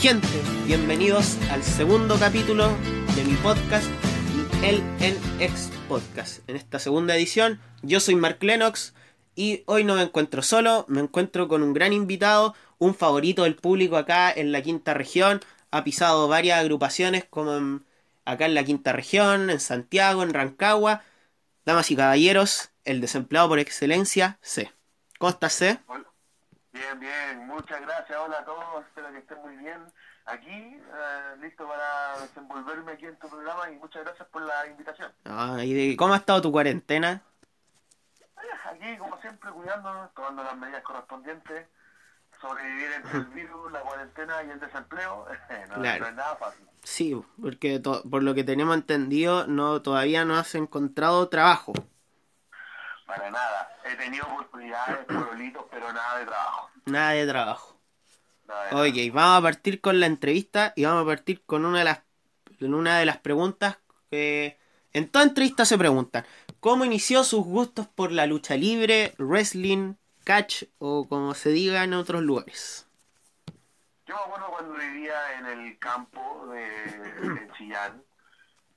Gente, bienvenidos al segundo capítulo de mi podcast, el NX Podcast. En esta segunda edición, yo soy Mark Lennox y hoy no me encuentro solo, me encuentro con un gran invitado, un favorito del público acá en la quinta región. Ha pisado varias agrupaciones como en- acá en la quinta región, en Santiago, en Rancagua. Damas y caballeros, el desempleado por excelencia, C. ¿Cómo estás, C? Bien, bien, muchas gracias, hola a todos, espero que estén muy bien aquí, eh, listo para desenvolverme aquí en tu programa y muchas gracias por la invitación. Ah, ¿y de- ¿Cómo ha estado tu cuarentena? Eh, Aquí, como siempre, cuidándonos, tomando las medidas correspondientes, sobrevivir entre el virus, la cuarentena y el desempleo, no, Claro. no es nada fácil. Sí, porque to- por lo que tenemos entendido, no todavía no has encontrado trabajo. Para nada, he tenido oportunidades, pololitos, pero nada de trabajo. Nada de trabajo. Nada de nada. Ok, vamos a partir con la entrevista y vamos a partir con una de las, con una de las preguntas que en toda entrevista se preguntan. ¿Cómo inició sus gustos por la lucha libre, wrestling, catch o como se diga en otros lugares? Yo me acuerdo cuando vivía en el campo de, de Chillán.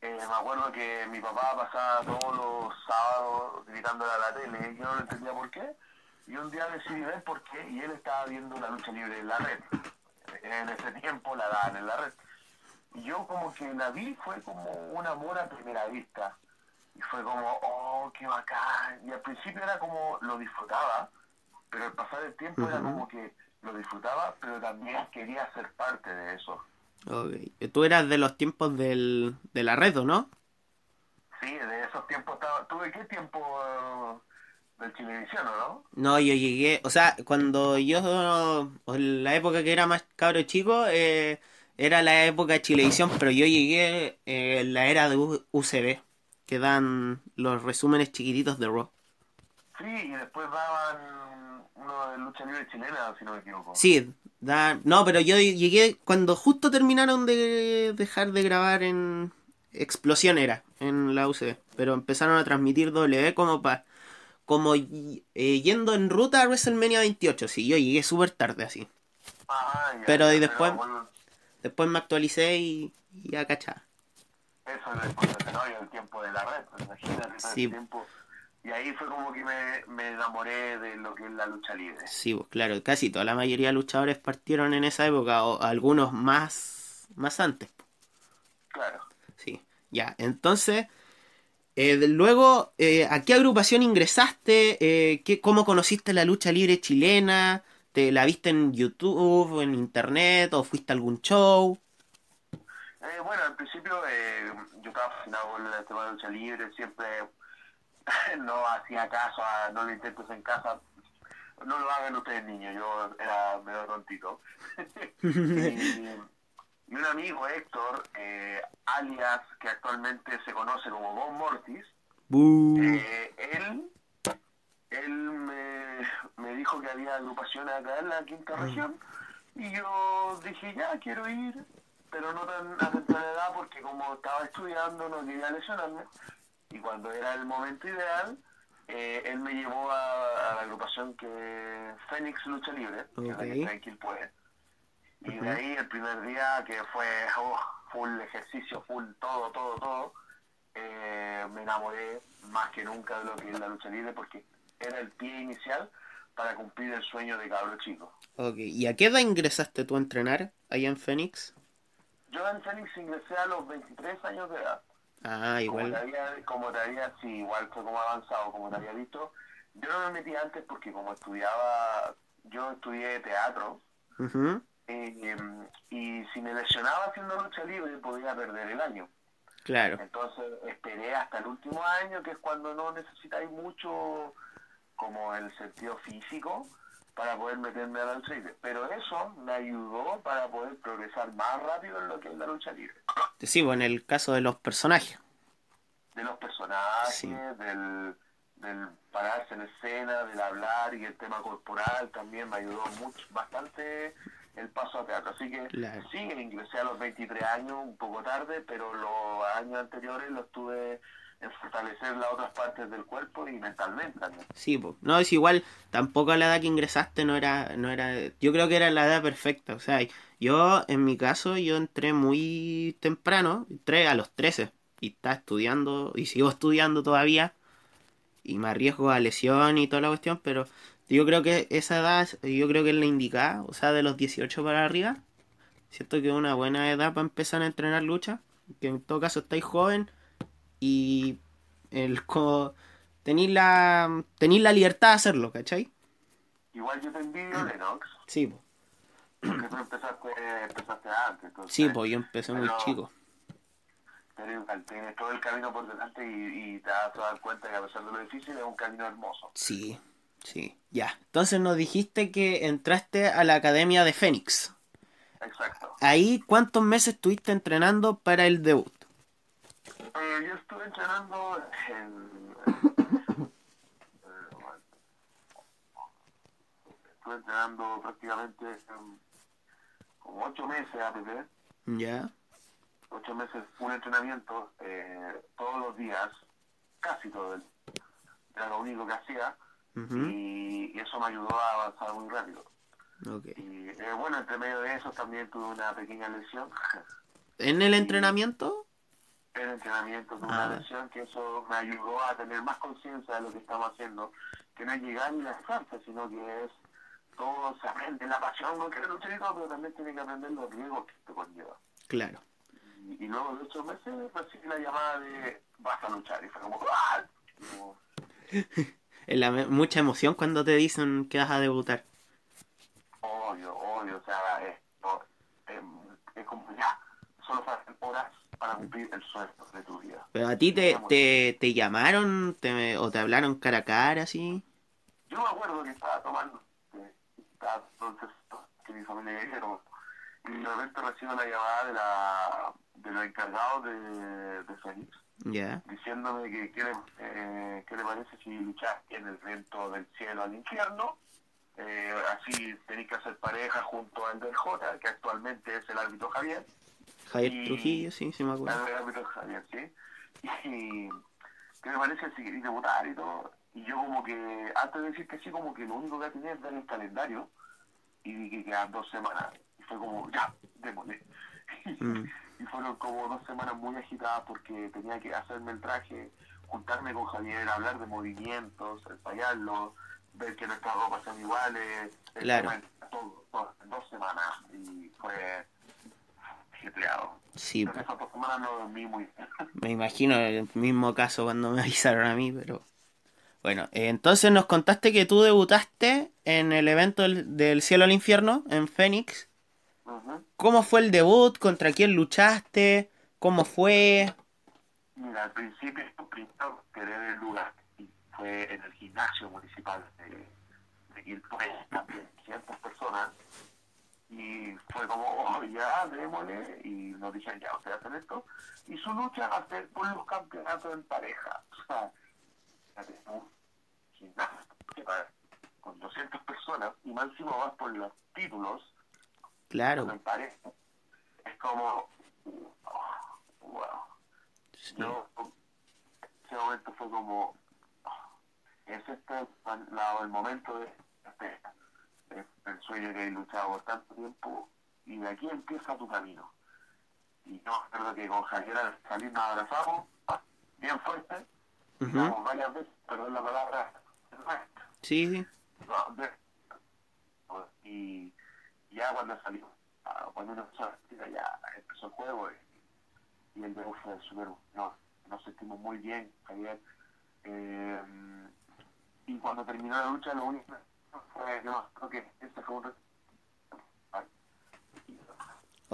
Eh, me acuerdo que mi papá pasaba todos los sábados gritándole a la tele. Yo no entendía por qué. Y un día decidí ver por qué. Y él estaba viendo una lucha libre en la red. En ese tiempo la daban en la red. Y yo como que la vi, fue como un amor a primera vista. Y fue como, oh, qué bacán. Y al principio era como, lo disfrutaba. Pero al pasar el tiempo era como que lo disfrutaba, pero también quería ser parte de eso. Ok, Tú eras de los tiempos del, de la red, ¿o no? Sí, de esos tiempos estaba... ¿Tuve qué tiempo eh, del Chilevisión, o no? No, yo llegué, o sea, cuando yo, en la época que era más cabro chico, eh, era la época de Chilevisión, pero yo llegué eh, en la era de U- UCB, que dan los resúmenes chiquititos de Raw. Sí, y después daban uno de lucha libre chilena, si no me equivoco. Sí, dan, no, pero yo llegué cuando justo terminaron de dejar de grabar en Explosión era, en la UCB, pero empezaron a transmitir W como pa, como eh, yendo en ruta a WrestleMania 28, sí, yo llegué súper tarde así. Ah, ya, Pero, ya, y después- bueno, Después me actualicé y, y ya cachaba. eso es el tiempo de la red, imagínate todo Sí. el tiempo. Y ahí fue como que me, me enamoré de lo que es la lucha libre. Sí, pues claro, casi toda la mayoría de luchadores partieron en esa época, o algunos más, más antes. Claro. Sí, ya, entonces, eh, luego, eh, ¿a qué agrupación ingresaste? Eh, ¿qué, ¿Cómo conociste la lucha libre chilena? ¿Te la viste en YouTube, en internet, o fuiste a algún show? Eh, bueno, al principio eh, yo estaba fascinado con el tema de lucha libre, siempre no hacía caso, a, no lo intentes en casa, no lo hagan ustedes niños, yo era medio tontito. y, y un amigo, Héctor, eh, alias que actualmente se conoce como Bob Mortis, eh, él, él me, me dijo que había agrupaciones acá en la quinta región y yo dije ya quiero ir, pero no tan a temprana edad porque como estaba estudiando no quería lesionarme y cuando era el momento ideal eh, él me llevó a, a la agrupación que Fénix Lucha Libre, que es la que en Quilpué. Y de ahí el primer día que fue oh, full ejercicio, full todo, todo, todo, eh, me enamoré más que nunca de lo que es la lucha libre porque era el pie inicial para cumplir el sueño de cabro chico. Ok, ¿y a qué edad ingresaste tú a entrenar allá en Phoenix? Yo en Fénix ingresé a los 23 años de edad. Ah, Como te, igual. había, como te había, sí, igual fue como avanzado, como te había visto. Yo no me metí antes porque como estudiaba, yo estudié teatro eh, y si me lesionaba haciendo lucha libre podía perder el año. Claro. Entonces esperé hasta el último año, que es cuando no necesitáis mucho como el sentido físico para poder meterme a la lucha libre. Pero eso me ayudó para poder progresar más rápido en lo que es la lucha libre. Sí, bueno, en el caso de los personajes. De los personajes, Sí. del, del pararse en escena, del hablar y el tema corporal también me ayudó mucho, bastante el paso a teatro. Así que Claro. sí, ingresé a los 23 años, un poco tarde, pero los años anteriores los tuve en fortalecer las otras partes del cuerpo y mentalmente también. Sí, pues. No, es igual, tampoco a la edad que ingresaste no era, no era, yo creo que era la edad perfecta, o sea, yo, en mi caso, yo entré muy temprano, entré a los 13 y estaba estudiando, y sigo estudiando todavía, y me arriesgo a lesión y toda la cuestión, pero yo creo que esa edad, yo creo que es la indicada, o sea, de los 18 para arriba, siento que es una buena edad para empezar a entrenar lucha, que en todo caso estáis joven y el co tenéis la tenéis la libertad de hacerlo, ¿cachai? Igual yo te envidio, Lennox, Sí, po. porque tú empezaste, empezaste antes. Entonces, sí, pues yo empecé muy Pero- chico. pero igual tienes todo el camino por delante y, y te vas a dar cuenta que a pesar de lo difícil es un camino hermoso. Sí, sí, ya. Entonces nos dijiste que entraste a la academia de Fénix. Exacto. Ahí, ¿cuántos meses estuviste entrenando para el debut? Eh, yo estuve entrenando en... estuve entrenando prácticamente em, como ocho meses APP, Ya. ocho meses un entrenamiento eh, todos los días, casi todo el era lo único que hacía y, y eso me ayudó a avanzar muy rápido. ok. Y eh, bueno, entre medio de eso también tuve una pequeña lesión. ¿En el entrenamiento? El entrenamiento Ah. una lesión que eso me ayudó a tener más conciencia de lo que estamos haciendo, que no es llegar y lanzarse, sino que es todo se aprende, la pasión, luchar y todo, pero también tiene que aprender los riesgos que te conlleva. Claro. Y, y luego de ocho meses recibí la llamada de vas a luchar y fue como ¡ah! Como, Es la mucha emoción cuando te dicen que vas a debutar. obvio, obvio, o sea, es, em, es como ya, solo faltan horas para cumplir el sueño de tu vida. Pero a ti te, te, te llamaron te, o te hablaron cara a cara, así. Yo me acuerdo que estaba tomando, estaba entonces que mi familia dijeron, y de repente recibo la llamada de la de los encargados de, de Fénix, Ya. diciéndome que qué le, eh, qué le parece si luchas en el viento del cielo al infierno, eh, así tenéis que hacer pareja junto al del J, que actualmente es el árbitro Javier, Javier Y- Trujillo, sí, sí me acuerdo. Y qué me parece si queréis debutar y todo, y yo como que, antes de decir que sí, como que lo único que tenía es ver el calendario, y vi que quedan dos semanas, y fue como, ya, démosle. Mm. y fueron como dos semanas muy agitadas porque tenía que hacerme el traje, juntarme con Javier, hablar de movimientos, ensayarlo, ver que nuestras ropas sean iguales, el Claro. tema todo, todo, dos semanas, y fue Sí, no dormí muy bien. me imagino el mismo caso cuando me avisaron a mí, pero... Bueno, eh, entonces nos contaste que tú debutaste en el evento del, del Cielo al Infierno, en Fénix. ¿Cómo fue el debut? ¿Contra quién luchaste? ¿Cómo fue? Mira, al principio, primero querer el lugar y fue en el gimnasio municipal de, de Quilpué, también 500 personas. Y fue como, oh, ya, démosle, y nos dijeron, ya, ustedes hacen esto. Y su lucha va a ser por los campeonatos en pareja. O sea, con 200 personas y encima vas por los títulos Claro. en pareja. Es como, oh, wow. sí. Yo, ese momento fue como, ah, es este el, la- el momento de, de- del sueño que he luchado por tanto tiempo y de aquí empieza tu camino. Y yo recuerdo que con Javier al salir nos abrazamos, bien fuerte, Ujú. digamos varias veces, perdón la palabra, Sí, sí. no, de- y ya cuando salió, ah, cuando uno empezó a ya empezó el juego y, y el debut fue súper no, nos sentimos muy bien, Javier. Eh, y cuando terminó la lucha, lo único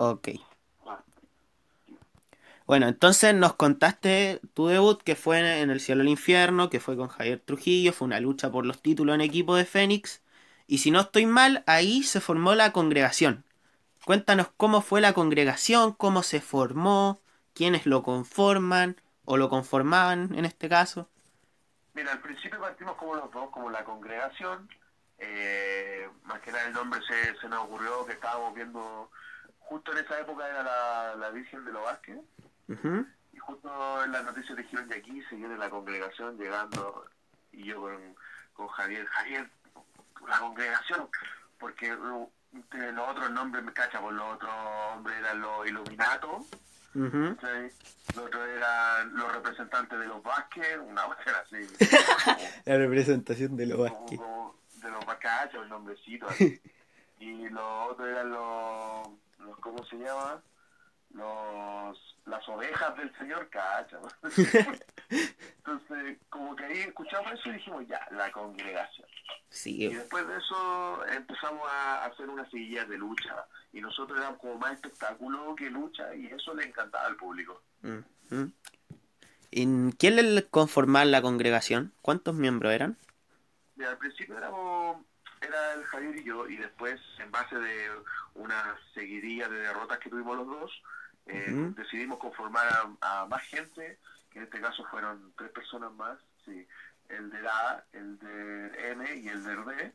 Ok. Bueno, entonces nos contaste tu debut que fue en el cielo del infierno, que fue con Javier Trujillo, fue una lucha por los títulos en equipo de Fénix. Y si no estoy mal, ahí se formó la congregación. Cuéntanos cómo fue la congregación, cómo se formó, quiénes lo conforman o lo conformaban en este caso. Mira, al principio partimos como los dos, como la congregación. Eh, más que nada el nombre se, se nos ocurrió que estábamos viendo, justo en esa época era la, la Virgen de los Vázquez. Y justo en las noticias dijeron de aquí se viene la congregación llegando y yo con, con Javier, Javier, la congregación, porque de los otros nombres me cacha, por los otros hombres eran los Illuminatos, Ujú. ¿cachai? los otros eran los representantes de los Vázquez, una cuestión así. La representación de los como- Vázquez. como de los Vázquez, un nombrecito así. Y los otros eran los, los ¿cómo se llama? Los, las ovejas del señor Cacha. Entonces, como que ahí escuchamos eso y dijimos, ya, la congregación. Y después de eso empezamos a hacer unas seguillas de lucha. Y nosotros éramos como más espectáculo que lucha y eso le encantaba al público. Ujú. ¿Y quién le conformaba la congregación? ¿Cuántos miembros eran? Mira, al principio éramos, era el Javier y yo, y después, en base de una seguidilla de derrotas que tuvimos los dos, eh, decidimos conformar a, a más gente, que en este caso fueron tres personas más, sí, el de A, el de M y el de D,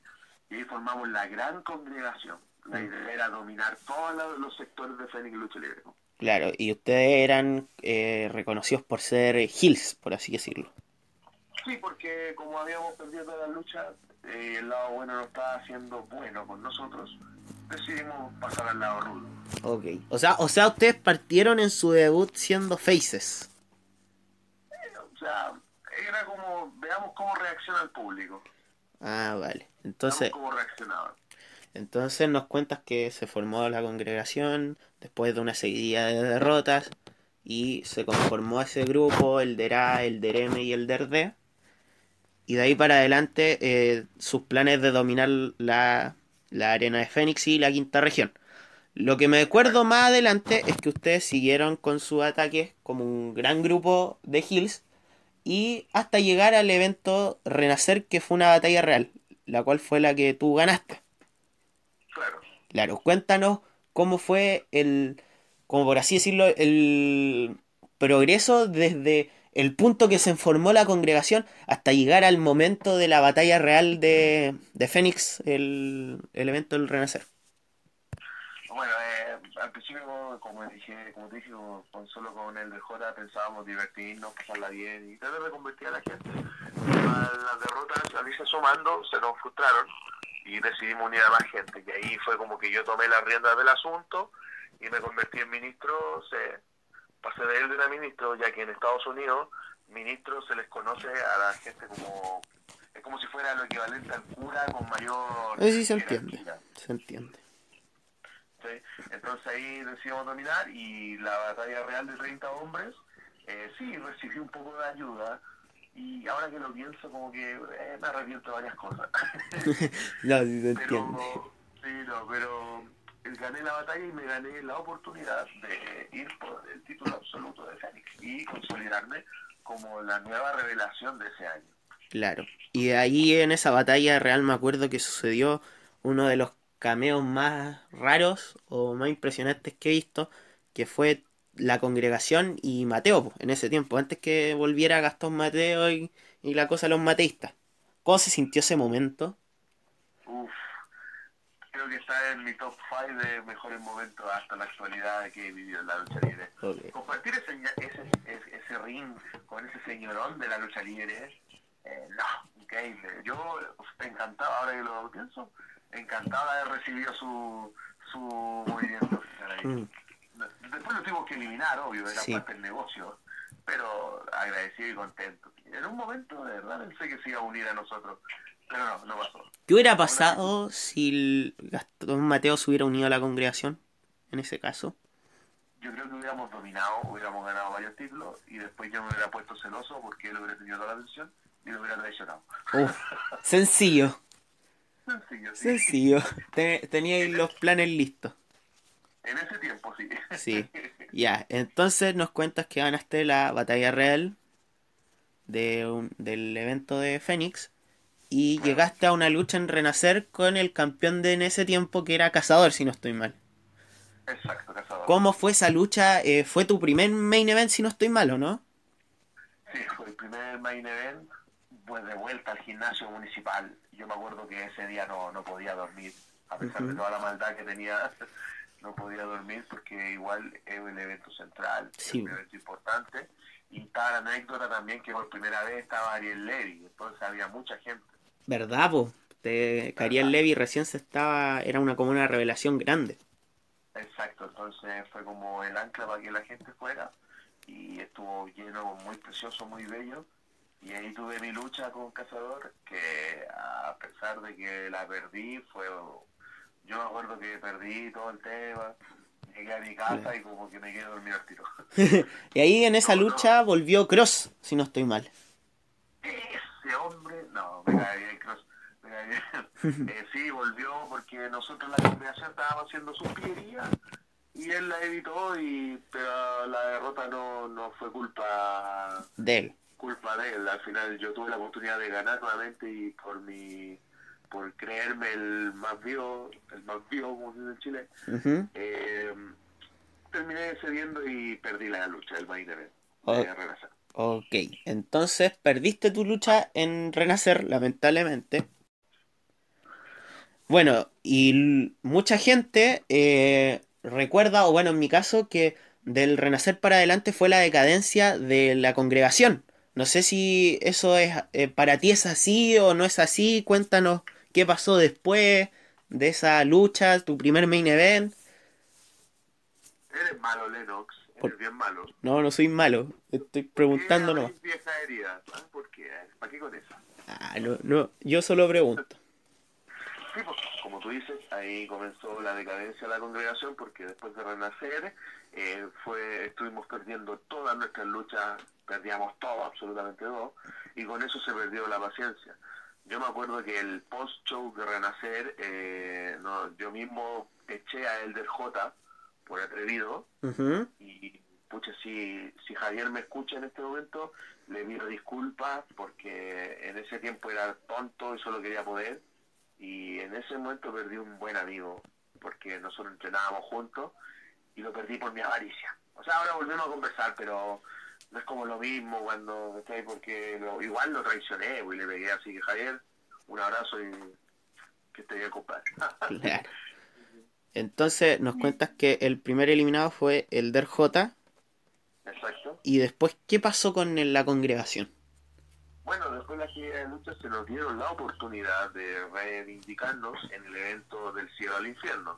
y ahí formamos la gran congregación. La idea era dominar todos los- sectores de Fénix Lucha Libre. Claro, y ustedes eran eh, reconocidos por ser Hills, por así decirlo. Sí, porque como habíamos perdido toda la lucha, eh, el lado bueno no estaba haciendo bueno con nosotros, decidimos pasar al lado rudo. Ok. O sea, o sea, ustedes partieron en su debut siendo Faces. O sea, era como, veamos cómo reacciona el público, Ah, vale. veamos Entonces, cómo reaccionaban. entonces nos cuentas que se formó la congregación después de una seguidilla de derrotas y se conformó ese grupo, el DERA, el DEREME y el DERDE. Y de ahí para adelante eh, sus planes de dominar la, la arena de Fénix y la quinta región. Lo que me acuerdo más adelante es que ustedes siguieron con sus ataques como un gran grupo de Hills y hasta llegar al evento Renacer que fue una batalla real, la cual fue la que tú ganaste. Claro. Claro, cuéntanos cómo fue el, como por así decirlo, el progreso desde el punto que se formó la congregación hasta llegar al momento de la batalla real de, de Fénix, el, el evento del Renacer. Bueno, eh, al principio, como dije, como te dije, solo con el de J pensábamos divertirnos, pasarla bien y tratar de convertir a la gente. A las derrotas, al irse sumando, se nos frustraron y decidimos unir a más gente. Y ahí fue como que yo tomé las riendas del asunto y me convertí en ministro, se, pasé de él de a ministro, ya que en Estados Unidos, ministro se les conoce a la gente como... Es como si fuera lo equivalente al cura con mayor... Eh, sí, se entiende. Se entiende. ¿sí? Entonces ahí decidimos dominar y la batalla real de 30 hombres, eh, sí, recibí un poco de ayuda y ahora que lo pienso como que eh, me arrepiento de varias cosas. No, sí se entiende. pero, sí, no, pero gané la batalla y me gané la oportunidad de ir por el título absoluto de Fénix y consolidarme como la nueva revelación de ese año. Claro. Y de ahí en esa batalla real me acuerdo que sucedió uno de los cameos más raros o más impresionantes que he visto, que fue la congregación y Mateo, en ese tiempo, antes que volviera Gastón Mateo y, y la cosa de los mateístas. ¿Cómo se sintió ese momento? Uf, creo que está en mi top 5 de mejores momentos hasta la actualidad que he vivido en la lucha libre. Compartir ese, ese, ese, ese ring con ese señorón de la lucha libre, eh, no, increíble. Yo encantado, ahora que lo pienso, encantado de haber recibido su, su movimiento. Mm, Después lo tuvimos que eliminar, obvio, era Sí. parte del negocio, pero agradecido y contento. En un momento, de verdad, pensé que se iba a unir a nosotros, pero no, no pasó. ¿Qué hubiera pasado si el Gastón Mateo se hubiera unido a la congregación? En ese caso. Yo creo que hubiéramos dominado, hubiéramos ganado varios títulos y después yo me hubiera puesto celoso porque él hubiera tenido toda la atención y lo hubiera traicionado. Sencillo, Sencillo, sí. sencillo. Te- Teníais los planes listos. En ese tiempo, sí. Sí. Ya, entonces nos cuentas que ganaste la batalla real de un- del evento de Fénix y llegaste a una lucha en Renacer con el campeón de en ese tiempo que era Cazador, si no estoy mal. Exacto, cazador. ¿Cómo fue esa lucha? Eh, ¿Fue tu primer main event, si no estoy mal o no? Sí, fue el primer main event, pues de vuelta al gimnasio municipal. Yo me acuerdo que ese día no, no podía dormir, a pesar de toda la maldad que tenía no podía dormir porque igual es un evento central, Sí. es un evento importante. Y la anécdota también que por primera vez estaba Ariel Levy, entonces había mucha gente. ¿Verdad, po? Te, que Ariel Levy recién se estaba, era una como una revelación grande. Exacto, entonces fue como el ancla para que la gente fuera y estuvo lleno, muy precioso, muy bello. Y ahí tuve mi lucha con Cazador, que a pesar de que la perdí, fue... Yo me acuerdo que perdí todo el tema, llegué a mi casa y como que me quedé dormido al tiro. Y ahí en esa lucha volvió Cross, si no estoy mal. Ese hombre, no, me cae bien, Cross. Eh, sí, volvió porque nosotros en la congregación estábamos haciendo su pillería y él la evitó, y pero la derrota no, no fue culpa De él. culpa de él. Al final yo tuve la oportunidad de ganar nuevamente y por mi por creerme el más vivo, el más vivo como se dice en Chile, eh, terminé cediendo y perdí la lucha del main event Oh. de. Ok, entonces perdiste tu lucha en Renacer, lamentablemente. Bueno, y mucha gente eh, recuerda, o bueno, en mi caso, que del Renacer para adelante fue la decadencia de la congregación. No sé si eso es eh, para ti es así o no es así. Cuéntanos qué pasó después de esa lucha, tu primer main event. Eres malo, Lennox, Por- bien malo. No, no soy malo, estoy preguntando ¿Qué nomás. hay vieja herida? ¿ah? ¿Por qué? ¿Para qué con eso? Ah, no, no, yo solo pregunto. Sí, pues, como tú dices, ahí comenzó la decadencia de la congregación porque después de renacer eh, fue estuvimos perdiendo todas nuestras luchas, perdíamos todo, absolutamente todo, y con eso se perdió la paciencia. Yo me acuerdo que el post-show de renacer, eh, no, yo mismo eché a Elder J por atrevido, y pucha, si, si Javier me escucha en este momento, le pido disculpas porque en ese tiempo era tonto y solo quería poder. Y en ese momento perdí un buen amigo porque nosotros entrenábamos juntos y lo perdí por mi avaricia. O sea, ahora volvemos a conversar, pero no es como lo mismo cuando estoy porque lo- igual lo traicioné y le pegué así que Javier, un abrazo y que esté bien, compadre. Claro. Entonces nos cuentas que el primer eliminado fue el Der J. Exacto. Y después, ¿qué pasó con la congregación? Bueno, después de la lucha se nos dieron la oportunidad de reivindicarnos en el evento del cielo al infierno.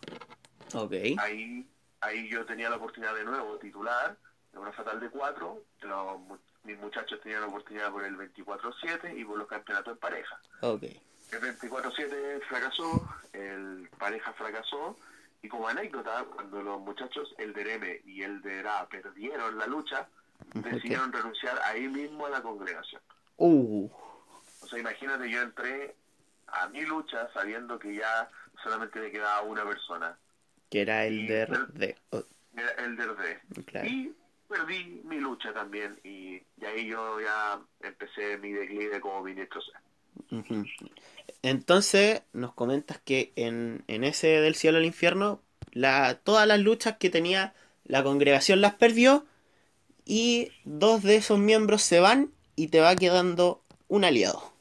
Ok. Ahí, ahí yo tenía la oportunidad de nuevo titular de una fatal de cuatro. Los mis muchachos tenían la oportunidad por el 24-7 y por los campeonatos en pareja. Ok. El 24-7 fracasó, el pareja fracasó. Y como anécdota, cuando los muchachos, el de M y el de RA, perdieron la lucha, decidieron renunciar ahí mismo a la congregación. Uh, O sea, imagínate, yo entré a mi lucha sabiendo que ya solamente me quedaba una persona, que era el Y- Der D. Oh, era el del D. claro. Y perdí mi lucha también, y, y ahí yo ya empecé mi declive como ministro. Entonces nos comentas que en, en ese del cielo al infierno, la, todas las luchas que tenía la congregación las perdió y dos de esos miembros se van y te va quedando un aliado,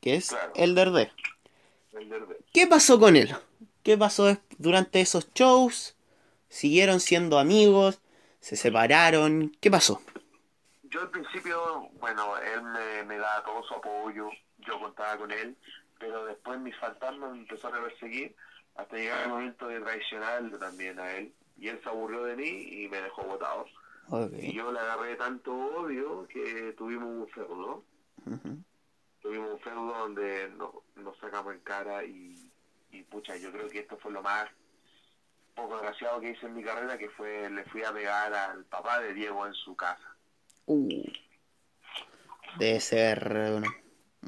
que es Claro. el Der D. El del D. ¿Qué pasó con él? ¿Qué pasó durante esos shows? ¿Siguieron siendo amigos? ¿Se separaron? ¿Qué pasó? Yo al principio, bueno, él me, me daba todo su apoyo, yo contaba con él, pero después mis fantasmas me empezaron a perseguir hasta llegar el momento de traicionarlo también a él. Y él se aburrió de mí y me dejó botado. Y yo le agarré tanto odio que tuvimos un feudo. Tuvimos un feudo donde nos, nos sacamos en cara y, y pucha, yo creo que esto fue lo más poco desgraciado que hice en mi carrera, que fue, le fui a pegar al papá de Diego en su casa. Uh. Debe ser bueno,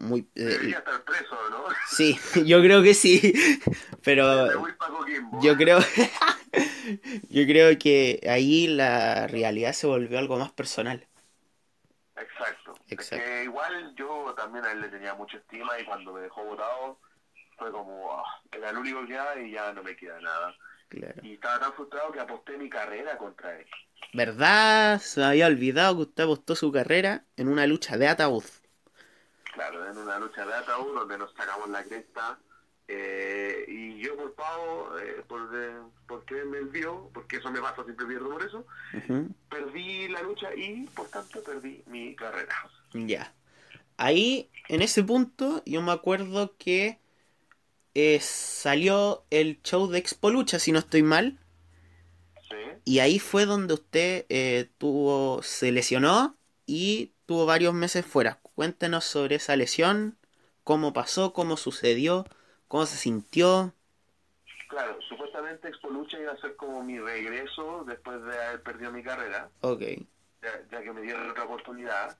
muy... eh, Debería estar preso, ¿no? sí, yo creo que sí. Pero yo creo... yo creo que ahí la realidad se volvió algo más personal. Exacto. Exacto. Es que igual yo también a él le tenía mucha estima y cuando me dejó votado fue como, ah, era el único que queda y ya no me queda nada. Claro. Y estaba tan frustrado que aposté mi carrera contra él. ¿Verdad? Se había olvidado que usted apostó su carrera en una lucha de ataúd. Claro, en una lucha de ataúd donde nos sacamos la cresta. eh, y yo por pavo, eh, por, de- por porque me vio, porque eso me pasa, siempre pierdo por eso, perdí la lucha y por tanto perdí mi carrera. Ya. Ahí, en ese punto, yo me acuerdo que eh, salió el show de Expo Lucha, si no estoy mal. Sí. Y ahí fue donde usted eh, tuvo, se lesionó y tuvo varios meses fuera. Cuéntenos sobre esa lesión, cómo pasó, cómo sucedió, cómo se sintió. Claro, supuestamente Expo Lucha iba a ser como mi regreso después de haber perdido mi carrera, Ok, ya, ya que me dieron otra oportunidad.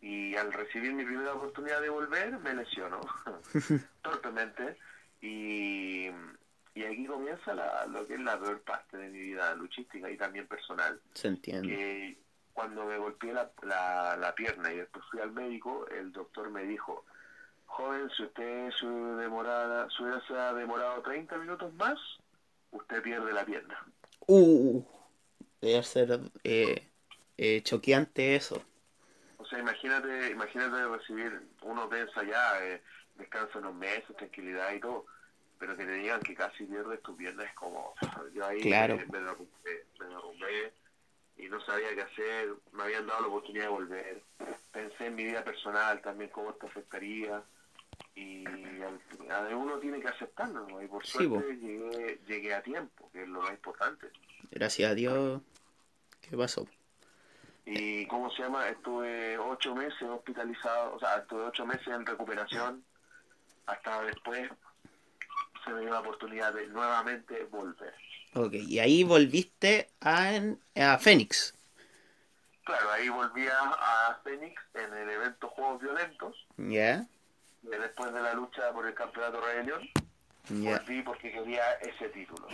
Y al recibir mi primera oportunidad de volver, me lesionó torpemente. Y, y aquí comienza la, lo que es la peor parte de mi vida luchística y también personal. se entiende. que cuando me golpeé la, la, la pierna y después fui al médico, el doctor me dijo, joven, si usted se, demorara, se hubiese demorado 30 minutos más, usted pierde la pierna. Uh, debe ser eh, eh, choqueante eso. O sea, imagínate, imagínate recibir, uno piensa ya, eh, descansa unos meses, tranquilidad y todo, pero que te digan que casi pierdes tu pierna es como, yo ahí Claro. me, me derrumbé, me derrumbé y no sabía qué hacer, me habían dado la oportunidad de volver, pensé en mi vida personal también, cómo esto afectaría y al final uno tiene que aceptarlo, ¿no? y por Sí, suerte llegué, llegué a tiempo, que es lo más importante. Gracias a Dios. ¿Qué pasó? Y ¿cómo se llama? Estuve ocho meses hospitalizado, o sea, estuve ocho meses en recuperación, hasta después se me dio la oportunidad de nuevamente volver. Ok, y ahí volviste a, a Fénix. Claro, ahí volví a, a Phoenix en el evento Juegos Violentos, Ya, después de la lucha por el Campeonato Rebelión, ya, volví porque quería ese título.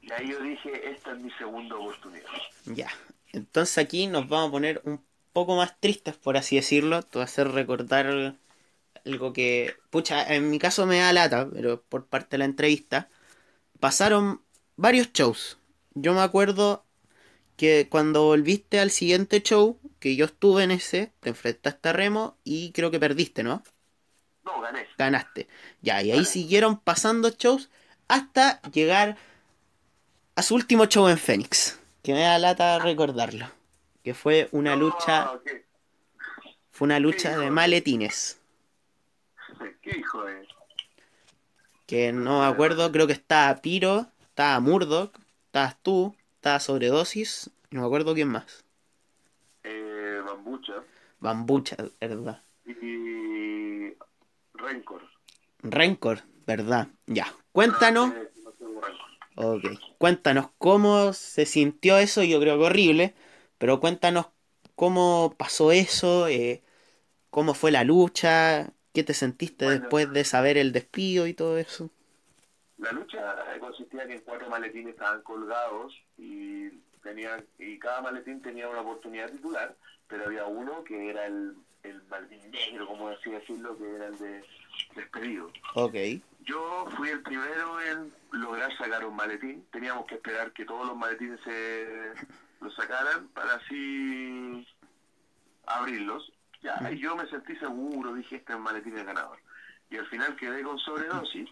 Y ahí yo dije, esta es mi segunda oportunidad. ya. Entonces aquí nos vamos a poner un poco más tristes, por así decirlo. Te voy a hacer recordar algo que, pucha, en mi caso me da lata, pero por parte de la entrevista, pasaron varios shows. Yo me acuerdo que cuando volviste al siguiente show, que yo estuve en ese, te enfrentaste a Remo y creo que perdiste, ¿no? No, gané. Ganaste. Ya, y ahí Gané. siguieron pasando shows hasta llegar a su último show en Fénix. Que me da lata recordarlo. Que fue una lucha, No, ¿qué, fue una lucha de maletines. qué hijo de... Que no me acuerdo, creo que estaba Piro, estaba Murdoch, estabas tú, estaba Sobredosis, no me acuerdo quién más. Eh, Bambucha Bambucha, ¿verdad? y Rencor. Rencor, ¿verdad? Ya, cuéntanos. Eh, no tengo Rencor. Ok, cuéntanos cómo se sintió eso, yo creo que horrible, pero cuéntanos cómo pasó eso, eh, cómo fue la lucha, qué te sentiste Bueno. después de saber el despido y todo eso. La lucha eh, consistía en que cuatro maletines estaban colgados y tenían y cada maletín tenía una oportunidad titular, pero había uno que era el, el maletín negro, como así decirlo, que era el de despedido. Ok, Yo fui el primero en lograr sacar un maletín. Teníamos que esperar que todos los maletines se los sacaran para así abrirlos. Ya, y yo me sentí seguro, dije, este es maletín de ganador. Y al final quedé con sobredosis.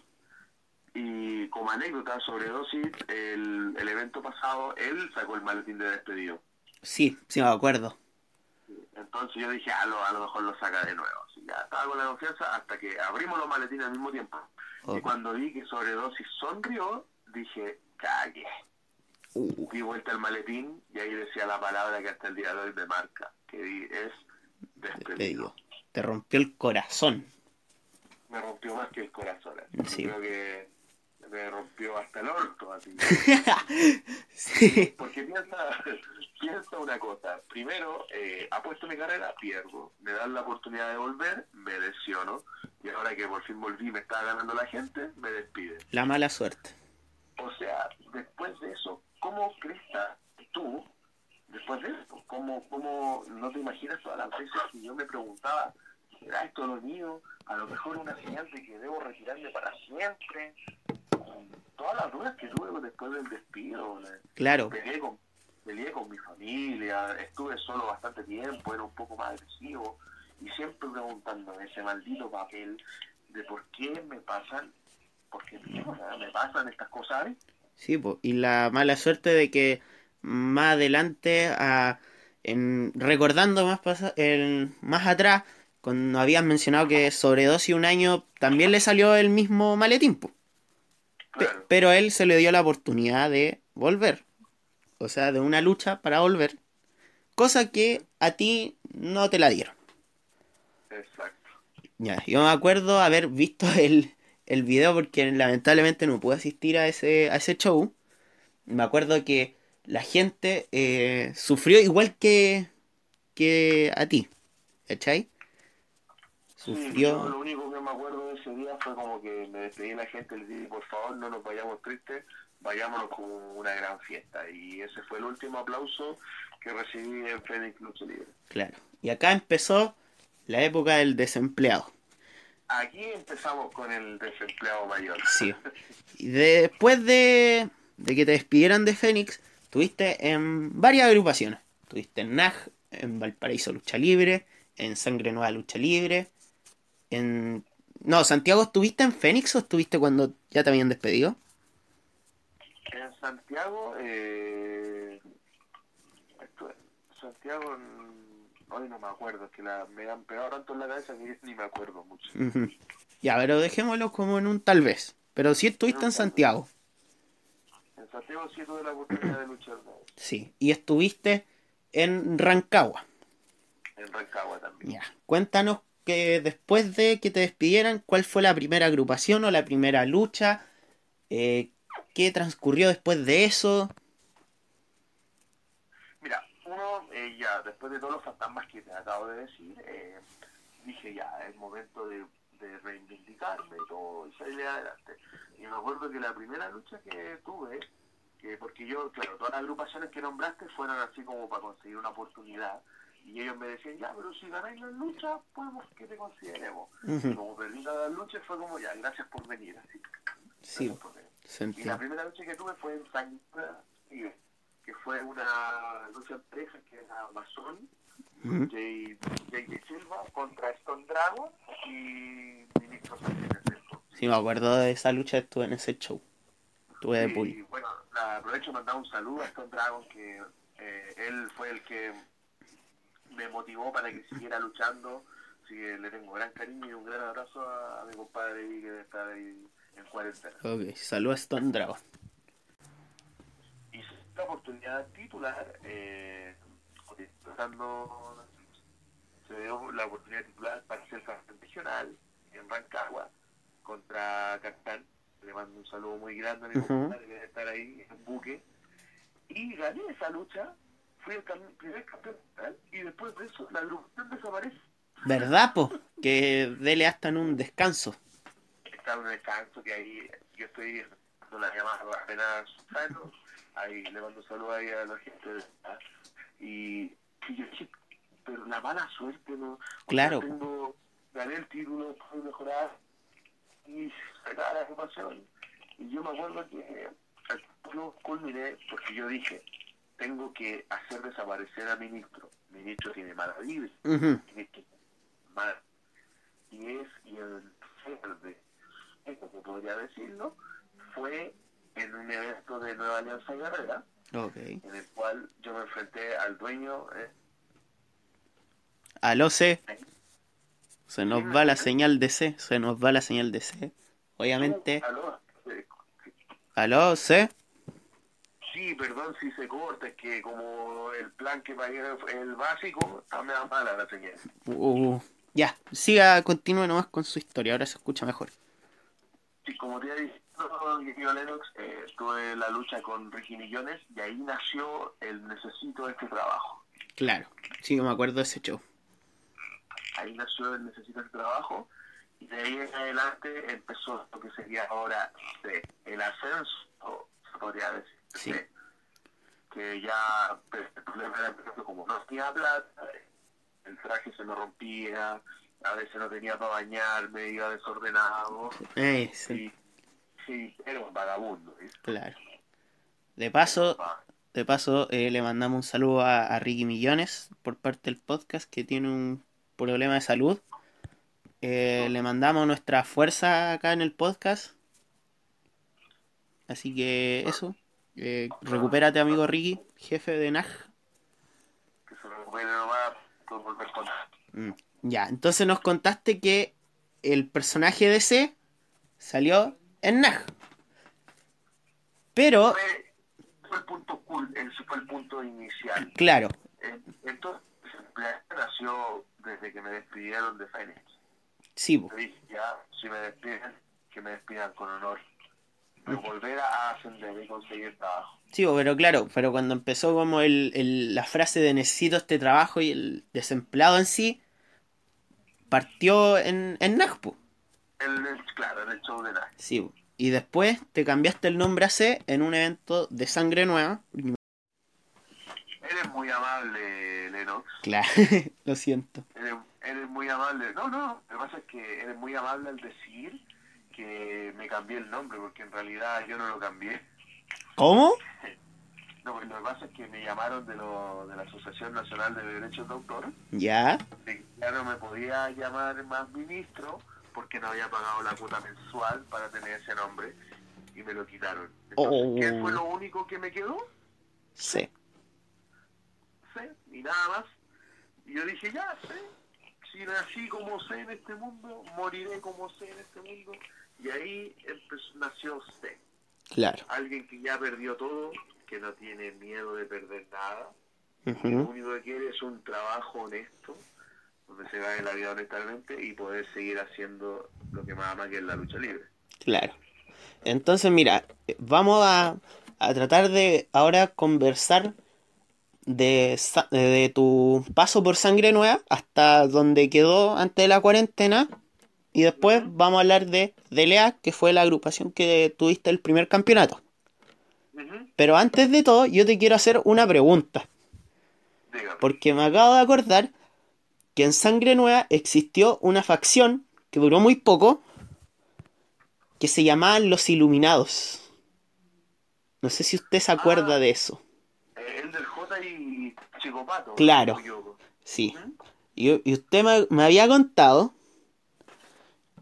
Y como anécdota, sobredosis, el, el evento pasado, él sacó el maletín de despedido. sí, sí me acuerdo. Entonces yo dije, a lo, a lo mejor lo saca de nuevo. Así, ya estaba con la confianza hasta que abrimos los maletines al mismo tiempo. Y cuando vi que sobredosis sonrió, dije, cague. Uh, Di vuelta al maletín y ahí decía la palabra que hasta el día de hoy me marca, que es despedido. Te rompió el corazón. Me rompió más que el corazón. Sí. Creo que me rompió hasta el orto. Así. sí. Porque piensa, piensa una cosa. Primero, eh, apuesto mi carrera, pierdo. Me dan la oportunidad de volver, me lesiono. Y ahora que por fin volví, me está ganando la gente, me despide. La mala suerte. O sea, después de eso, ¿cómo crees tú, después de eso, cómo, cómo no te imaginas todas las veces que yo me preguntaba, ¿será esto lo mío? A lo mejor una señal de que debo retirarme para siempre. Todas las dudas que tuve después del despido. Claro, Peleé con, peleé con mi familia, estuve solo bastante tiempo, era un poco más agresivo y siempre preguntándome ese maldito papel de por qué me pasan, porque me pasan estas cosas, ¿sabes? Sí, po. y la mala suerte de que más adelante, a, en, recordando más, pasa- el, más atrás, cuando habías mencionado que sobredosis un año, también le salió el mismo maletín, po. Claro. pero a él se le dio la oportunidad de volver. O sea, de una lucha para volver. Cosa que a ti no te la dieron. Exacto. Ya, yo me acuerdo haber visto el, el video porque lamentablemente no pude asistir a ese, a ese show. Me acuerdo que la gente eh, sufrió igual que, que a ti. ¿Cachai? Sí, yo Sufrió. lo único que me acuerdo ese día fue como que me despedí de la gente, les dije, por favor, no nos vayamos tristes, vayámonos con una gran fiesta. Y ese fue el último aplauso que recibí en Fénix Lucha Libre. Claro. Y acá empezó la época del desempleado. Aquí empezamos con el desempleado mayor. Sí. Y después de, de que te despidieran de Fénix, tuviste en varias agrupaciones. Tuviste en NAG, en Valparaíso Lucha Libre, en Sangre Nueva Lucha Libre, en... No, Santiago, ¿estuviste en Fénix o estuviste cuando ya te habían despedido? En Santiago, eh... esto- Santiago, hoy no me acuerdo, es que la, me han pegado tanto en la cabeza que ni me acuerdo mucho. Ya, pero dejémoslo como en un tal vez. Pero sí estuviste en Santiago. En Santiago sí tuve la oportunidad de luchar ¿no? Sí. Y estuviste en Rancagua. en Rancagua también. Ya, cuéntanos que después de que te despidieran, ¿cuál fue la primera agrupación o la primera lucha? Eh, ¿Qué transcurrió después de eso? Mira, uno, eh, ya, después de todos los fantasmas que te acabo de decir, eh, dije ya, es momento de, de reivindicarme y todo, y salir adelante. Y me acuerdo que la primera lucha que tuve, que porque yo, claro, todas las agrupaciones que nombraste fueron así como para conseguir una oportunidad, y ellos me decían, ya, pero si ganáis la lucha, podemos que te consideremos. Y Ujú, como perdí las luchas, fue como, ya, gracias por venir, así. Sí, por venir. Y la primera lucha que tuve fue en San que fue una lucha en pareja que era Amazon, Jay, Jay de Silva contra Stone Dragon y Ministro Sánchez. Sí, me acuerdo de esa lucha, estuve en ese show. Estuve de Y pool. bueno, la- aprovecho mandar un saludo a Stone Dragon, que eh, él fue el que me motivó para que siguiera luchando. Así que le tengo gran cariño y un gran abrazo a, a mi compadre ahí que está ahí en cuarentena. Ok, saludos a Stone Dragon. y la oportunidad titular, eh, se dio la oportunidad titular para ser campeón regional en Rancagua contra Capitán. Le mando un saludo muy grande a mi compadre que debe estar ahí en buque. Y gané esa lucha, fui el primer campeón y después de eso la agrupación desaparece. ¿Verdad, po? Que dele hasta en un descanso. Está en un descanso que ahí yo estoy dando la llamada apenas sano. Ahí le mando un saludo ahí a la gente. de- ¿ah? Y, y yo pero la mala suerte, ¿no? Claro. tengo, gané el título, pude mejorar y sacar la agrupación. Y yo me acuerdo que yo culminé porque yo dije, tengo que hacer desaparecer a Ministro. Ministro tiene mala vibra Ujú, que mal y es y el verde como podría decirlo fue en un evento de Nueva Alianza Guerrera Ok. en el cual yo me enfrenté al dueño eh, Aló, C. Se nos va la señal de C. Se nos va la señal de C. Obviamente. aló, eh, Aló, C. sí perdón si se corta es que como el plan que pagué el básico está me da mala la señal Uh, ya, siga, continúe nomás con su historia. Ahora se escucha mejor. Sí, como te había dicho, querido Lennox, eh, tuve la lucha con Ricky Millones y ahí nació el necesito de este trabajo. Claro, sí, me acuerdo de ese show. ahí nació el Necesito el Trabajo y de ahí en adelante empezó lo que sería ahora eh, el ascenso, se podría decir. Sí. Que ya pues, el problema era que como no tenía plata, el traje se me rompía, a veces no tenía para bañarme, iba desordenado Eh, sí, y sí, era un vagabundo. claro. De paso, de paso eh, le mandamos un saludo a, a Ricky Millones por parte del podcast que tiene un problema de salud. Eh, le mandamos nuestra fuerza acá en el podcast. Así que eso. Eh, recupérate, amigo Ricky, jefe de NAG. Que se recupere nomás por volver con Mm, Ya, entonces nos contaste que el personaje de C salió en NAG. Pero, fue, fue el punto cool, ese fue el punto inicial. claro, Eh, Entonces, el nació desde que me despidieron de Finex. sí, dije, ya, si me despiden, que me despidan con honor. Volver a ascender y conseguir trabajo. sí, pero claro, pero cuando empezó como el, el- la frase de necesito este trabajo y el desempleado en sí, partió en, en. El, claro, en el show de Nike. Sí, y después te cambiaste el nombre a C en un evento de sangre nueva. Eres muy amable, Lennox. Claro, lo siento. Eres, eres muy amable. No, no, lo que pasa es que eres muy amable al decir que me cambié el nombre, porque en realidad yo no lo cambié. ¿Cómo? No, pues lo que pasa es que me llamaron de, lo, de la Asociación Nacional de Derechos de Autor, Ya. que ya no me podía llamar más ministro porque no había pagado la cuota mensual para tener ese nombre y me lo quitaron. Entonces, Oh. ¿qué fue lo único que me quedó? Sí. sé, y nada más. Y yo dije, ya sé, si nací como sé en este mundo, moriré como sé en este mundo. Y ahí empezó, nació C, Claro. alguien que ya perdió todo, que no tiene miedo de perder nada. Lo Ujú. único que quiere es un trabajo honesto, donde se gane la vida honestamente y poder seguir haciendo lo que más ama, que es la lucha libre. Claro. Entonces, mira, vamos a, a tratar de ahora conversar de, de tu paso por Sangre Nueva hasta donde quedó antes de la cuarentena. Y después vamos a hablar de DLA, que fue la agrupación que tuviste el primer campeonato. Pero antes de todo, yo te quiero hacer una pregunta. Dígame. Porque me acabo de acordar que en Sangre Nueva existió una facción que duró muy poco, que se llamaban Los Iluminados. No sé si usted se acuerda Ah. de eso. Eh, el del J y Chico Pato. Claro. Sí. Y, y usted me, me había contado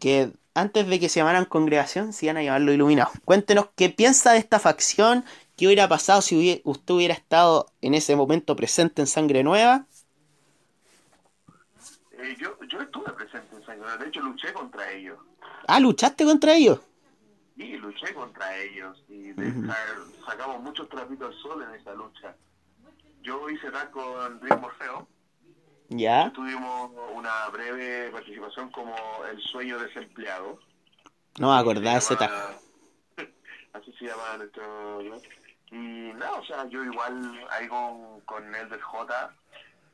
que antes de que se llamaran congregación, se iban a llamar Los Iluminados. Cuéntenos qué piensa de esta facción, qué hubiera pasado si usted hubiera estado en ese momento presente en Sangre Nueva. Eh, yo, yo estuve presente en Sangre Nueva, de hecho luché contra ellos. Ah, luchaste contra ellos. Y luché contra ellos y de- sacamos muchos trapitos al sol en esa lucha. Yo hice tag con Rick Morfeo, Ya. tuvimos una breve participación como el sueño desempleado. No me acordaba de ese. Así se llama nuestro. Y nada, o sea, yo igual ahí con, con el del J,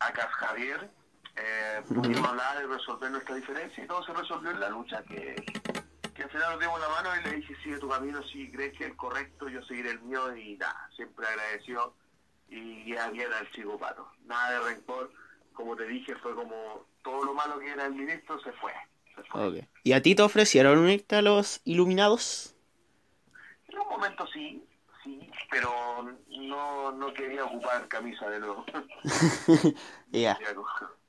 acá Javier, eh, pudimos hablar y resolver nuestra diferencia y todo se resolvió en la lucha que, que al final nos dimos la mano y le dije sigue tu camino, si crees que es correcto, yo seguiré el mío y nada, siempre agradecido y ya bien al chico pato. Nada de rencor, como te dije, fue como todo lo malo que era el ministro se fue. Se fue. ¿Y a ti te ofrecieron unirte a los Iluminados? En un momento sí, sí, pero no, no quería ocupar camisa de nuevo. Ya.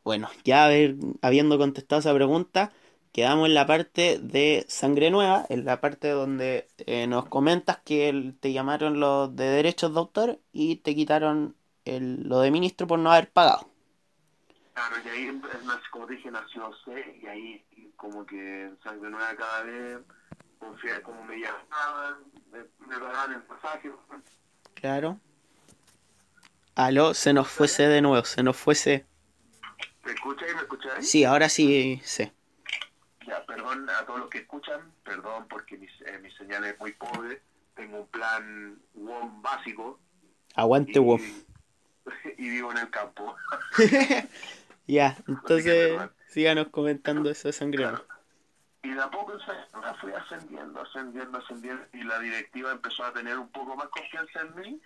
Bueno, ya haber- habiendo contestado esa pregunta, quedamos en la parte de Sangre Nueva, en la parte donde eh, nos comentas que el- te llamaron los de derechos de autor y te quitaron el- lo de ministro por no haber pagado. Claro, y ahí, como te dije, nació C, y ahí como que en Sangre Nueva cada vez, confía, como me llamaban, me, me pagaban el pasaje. Claro. Aló, se nos fuese de nuevo, se nos fuese. ¿Me escucháis? ¿Me escucháis? Sí, ahora sí sé. Ya, perdón a todos los que escuchan, perdón porque mi, eh, mi señal es muy pobre, tengo un plan WOM básico Aguante, y, WOM. y vivo en el campo. Ya, entonces síganos comentando eso de Sangre. Y de a poco en fui ascendiendo, ascendiendo, ascendiendo, y la directiva empezó a tener un poco más confianza en mí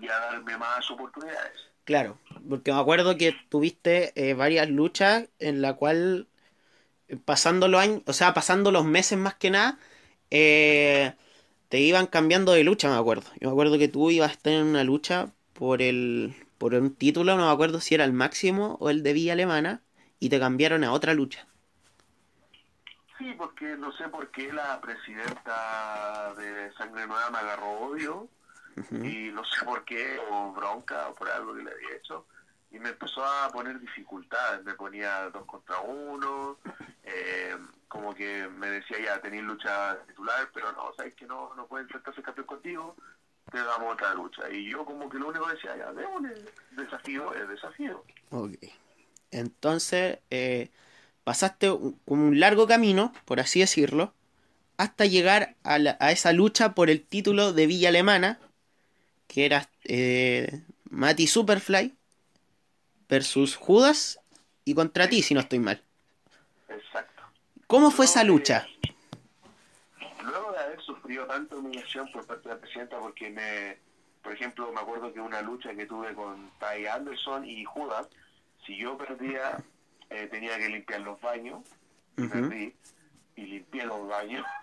y a darme más oportunidades. Claro, porque me acuerdo que tuviste eh, varias luchas en la cual eh, pasando los años, o sea, pasando los meses más que nada, eh, te iban cambiando de lucha, me acuerdo. Yo me acuerdo que tú ibas a estar en una lucha por el por un título, no me acuerdo si era el máximo o el de Villa Alemana, y te cambiaron a otra lucha. Sí, porque no sé por qué la presidenta de Sangre Nueva me agarró odio y no sé por qué, o bronca o por algo que le había hecho, y me empezó a poner dificultades, me ponía dos contra uno, eh, como que me decía ya, tenéis lucha titular, pero no, sabes que no, no puede enfrentarse campeón contigo, te damos otra lucha. Y yo como que lo único que decía, ya, démosle, desafío es desafío. Ok. Entonces, eh, pasaste un, un largo camino, por así decirlo, hasta llegar a, la- a esa lucha por el título de Villa Alemana, que era eh, Mati Superfly versus Judas y contra ti, si no estoy mal. Exacto. ¿Cómo fue esa lucha? Haber sufrido tanta humillación por parte de la presidenta, porque me, por ejemplo, me acuerdo que una lucha que tuve con Ty Anderson y Judas, si yo perdía, eh, tenía que limpiar los baños, perdí, y limpié los baños.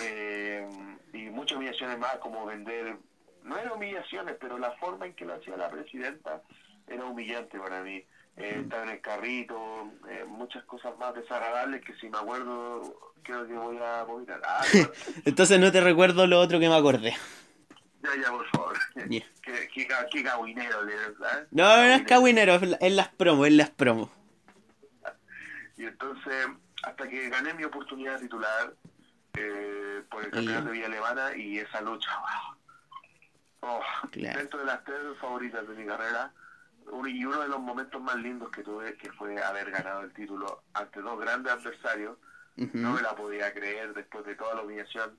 Eh, y muchas humillaciones más, como vender, no eran humillaciones, pero la forma en que lo hacía la presidenta era humillante para mí. Eh, estar en el carrito, eh, muchas cosas más desagradables que si me acuerdo creo que voy a vomitar. Ah, Entonces no te recuerdo lo otro que me acordé. ya, ya, por favor. Ya. qué, qué, qué ¿verdad? No, no es cagüinero, es la- es las promos, es las promos. Y entonces, hasta que gané mi oportunidad titular eh, por el campeonato de Villa Alemana y esa lucha, wow. Oh, Claro. dentro de las tres favoritas de mi carrera, y uno de los momentos más lindos que tuve, que fue haber ganado el título ante dos grandes adversarios, no me la podía creer después de toda la humillación,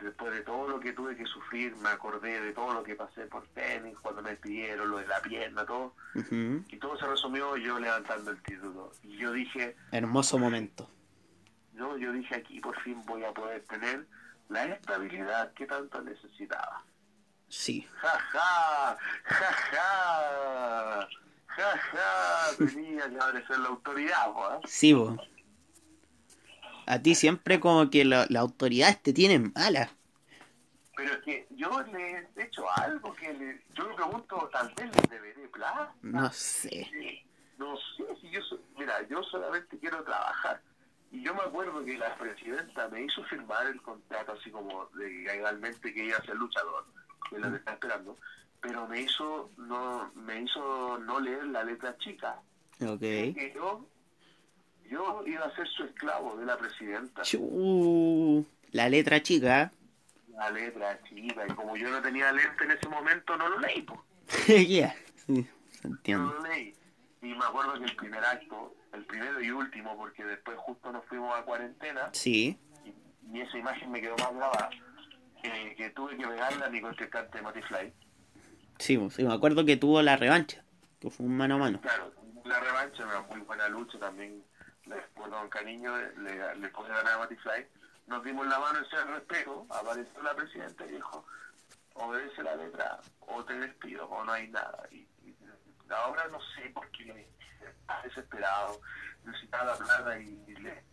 después de todo lo que tuve que sufrir, me acordé de todo lo que pasé por tenis, cuando me pidieron, lo de la pierna, todo, y todo se resumió yo levantando el título. Y yo dije, Hermoso momento. yo, yo dije aquí por fin voy a poder tener la estabilidad que tanto necesitaba. Sí. Ja, ja, ja, ja, ja, ja, tenía que aparecer la autoridad, po, ¿eh? Sí, vos. A ti siempre como que la- autoridades te tienen mala. Pero es que yo le he hecho algo que le, yo me pregunto, tal vez le deberé plata. No sé. No sé si yo, mira, yo solamente quiero trabajar. Y yo me acuerdo que la presidenta me hizo firmar el contrato así como de que legalmente que iba a ser luchador, que la está esperando, pero me hizo no me hizo no leer la letra chica. Ok. Que yo, yo iba a ser su esclavo de la presidenta. Chu, la letra chica. La letra chica, y como yo no tenía lente en ese momento, no lo leí, pues. Ya. Sí, se No lo leí. Y me acuerdo que el primer acto, el primero y último, porque después justo nos fuimos a cuarentena, Sí. y, y esa imagen me quedó más grabada, que tuve que pegarle a mi contrincante Matty Fly. Sí, vos, sí, me acuerdo que tuvo la revancha. Que fue un mano a mano. Claro, la revancha, una muy buena lucha también, le recuerdo con cariño, le, le pude ganar a Matty Fly. Nos dimos la mano en ese respeto, apareció la presidenta y dijo, obedece la letra, o te despido, o no hay nada. Y, y ahora no sé por qué, estaba desesperado, necesitaba la plata y, y le...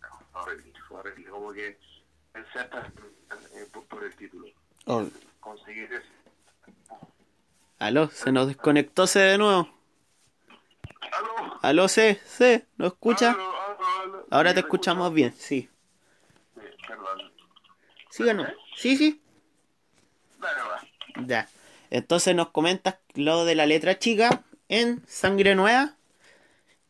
No, fue horrible, como que tan- eh, por, por el título, Oh, conseguir eso. aló, se nos desconectó C de nuevo. ¡Aló! Aló, C, C, ¿no escucha? ¡Aló, aló, aló! Ahora ¿Sí te escuchamos escucha? bien, sí. Sí, perdón. ¿Sí o no? Sí, sí. Dale, va. Ya. Entonces nos comentas lo de la letra chica en Sangre Nueva.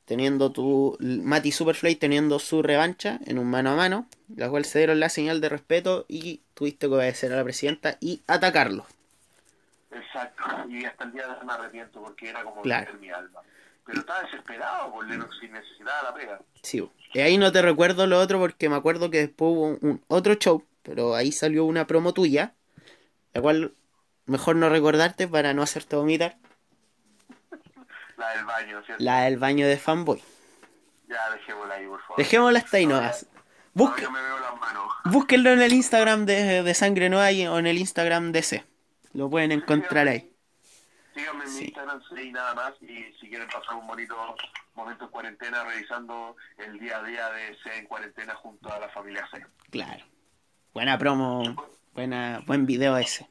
Teniendo tu. Mati Superfly teniendo su revancha en un mano a mano. La cual se dieron la señal de respeto y tuviste que obedecer a la presidenta y atacarlo. Exacto, y hasta el día de hoy me arrepiento porque era como Claro. mi alma. Pero estaba desesperado por Lennox sin necesidad de la pega. Sí. Y ahí no te recuerdo lo otro porque me acuerdo que después hubo un, un otro show. Pero ahí salió una promo tuya. La cual mejor no recordarte para no hacerte vomitar. La del baño, ¿cierto? La del baño de fanboy. Ya, dejémosla ahí, por favor. Dejémosla hasta ahí, no. Busca, todavía me veo las manos. Búsquenlo en el Instagram de, de Sangre Nueva y- o en el Instagram de C. Lo pueden encontrar ahí. Síganme en mi Sí. Instagram, sí, y nada más. Y si quieren pasar un bonito momento en cuarentena, revisando el día a día de C en cuarentena junto a la familia C. Claro. Buena promo. Buena, buen video ese.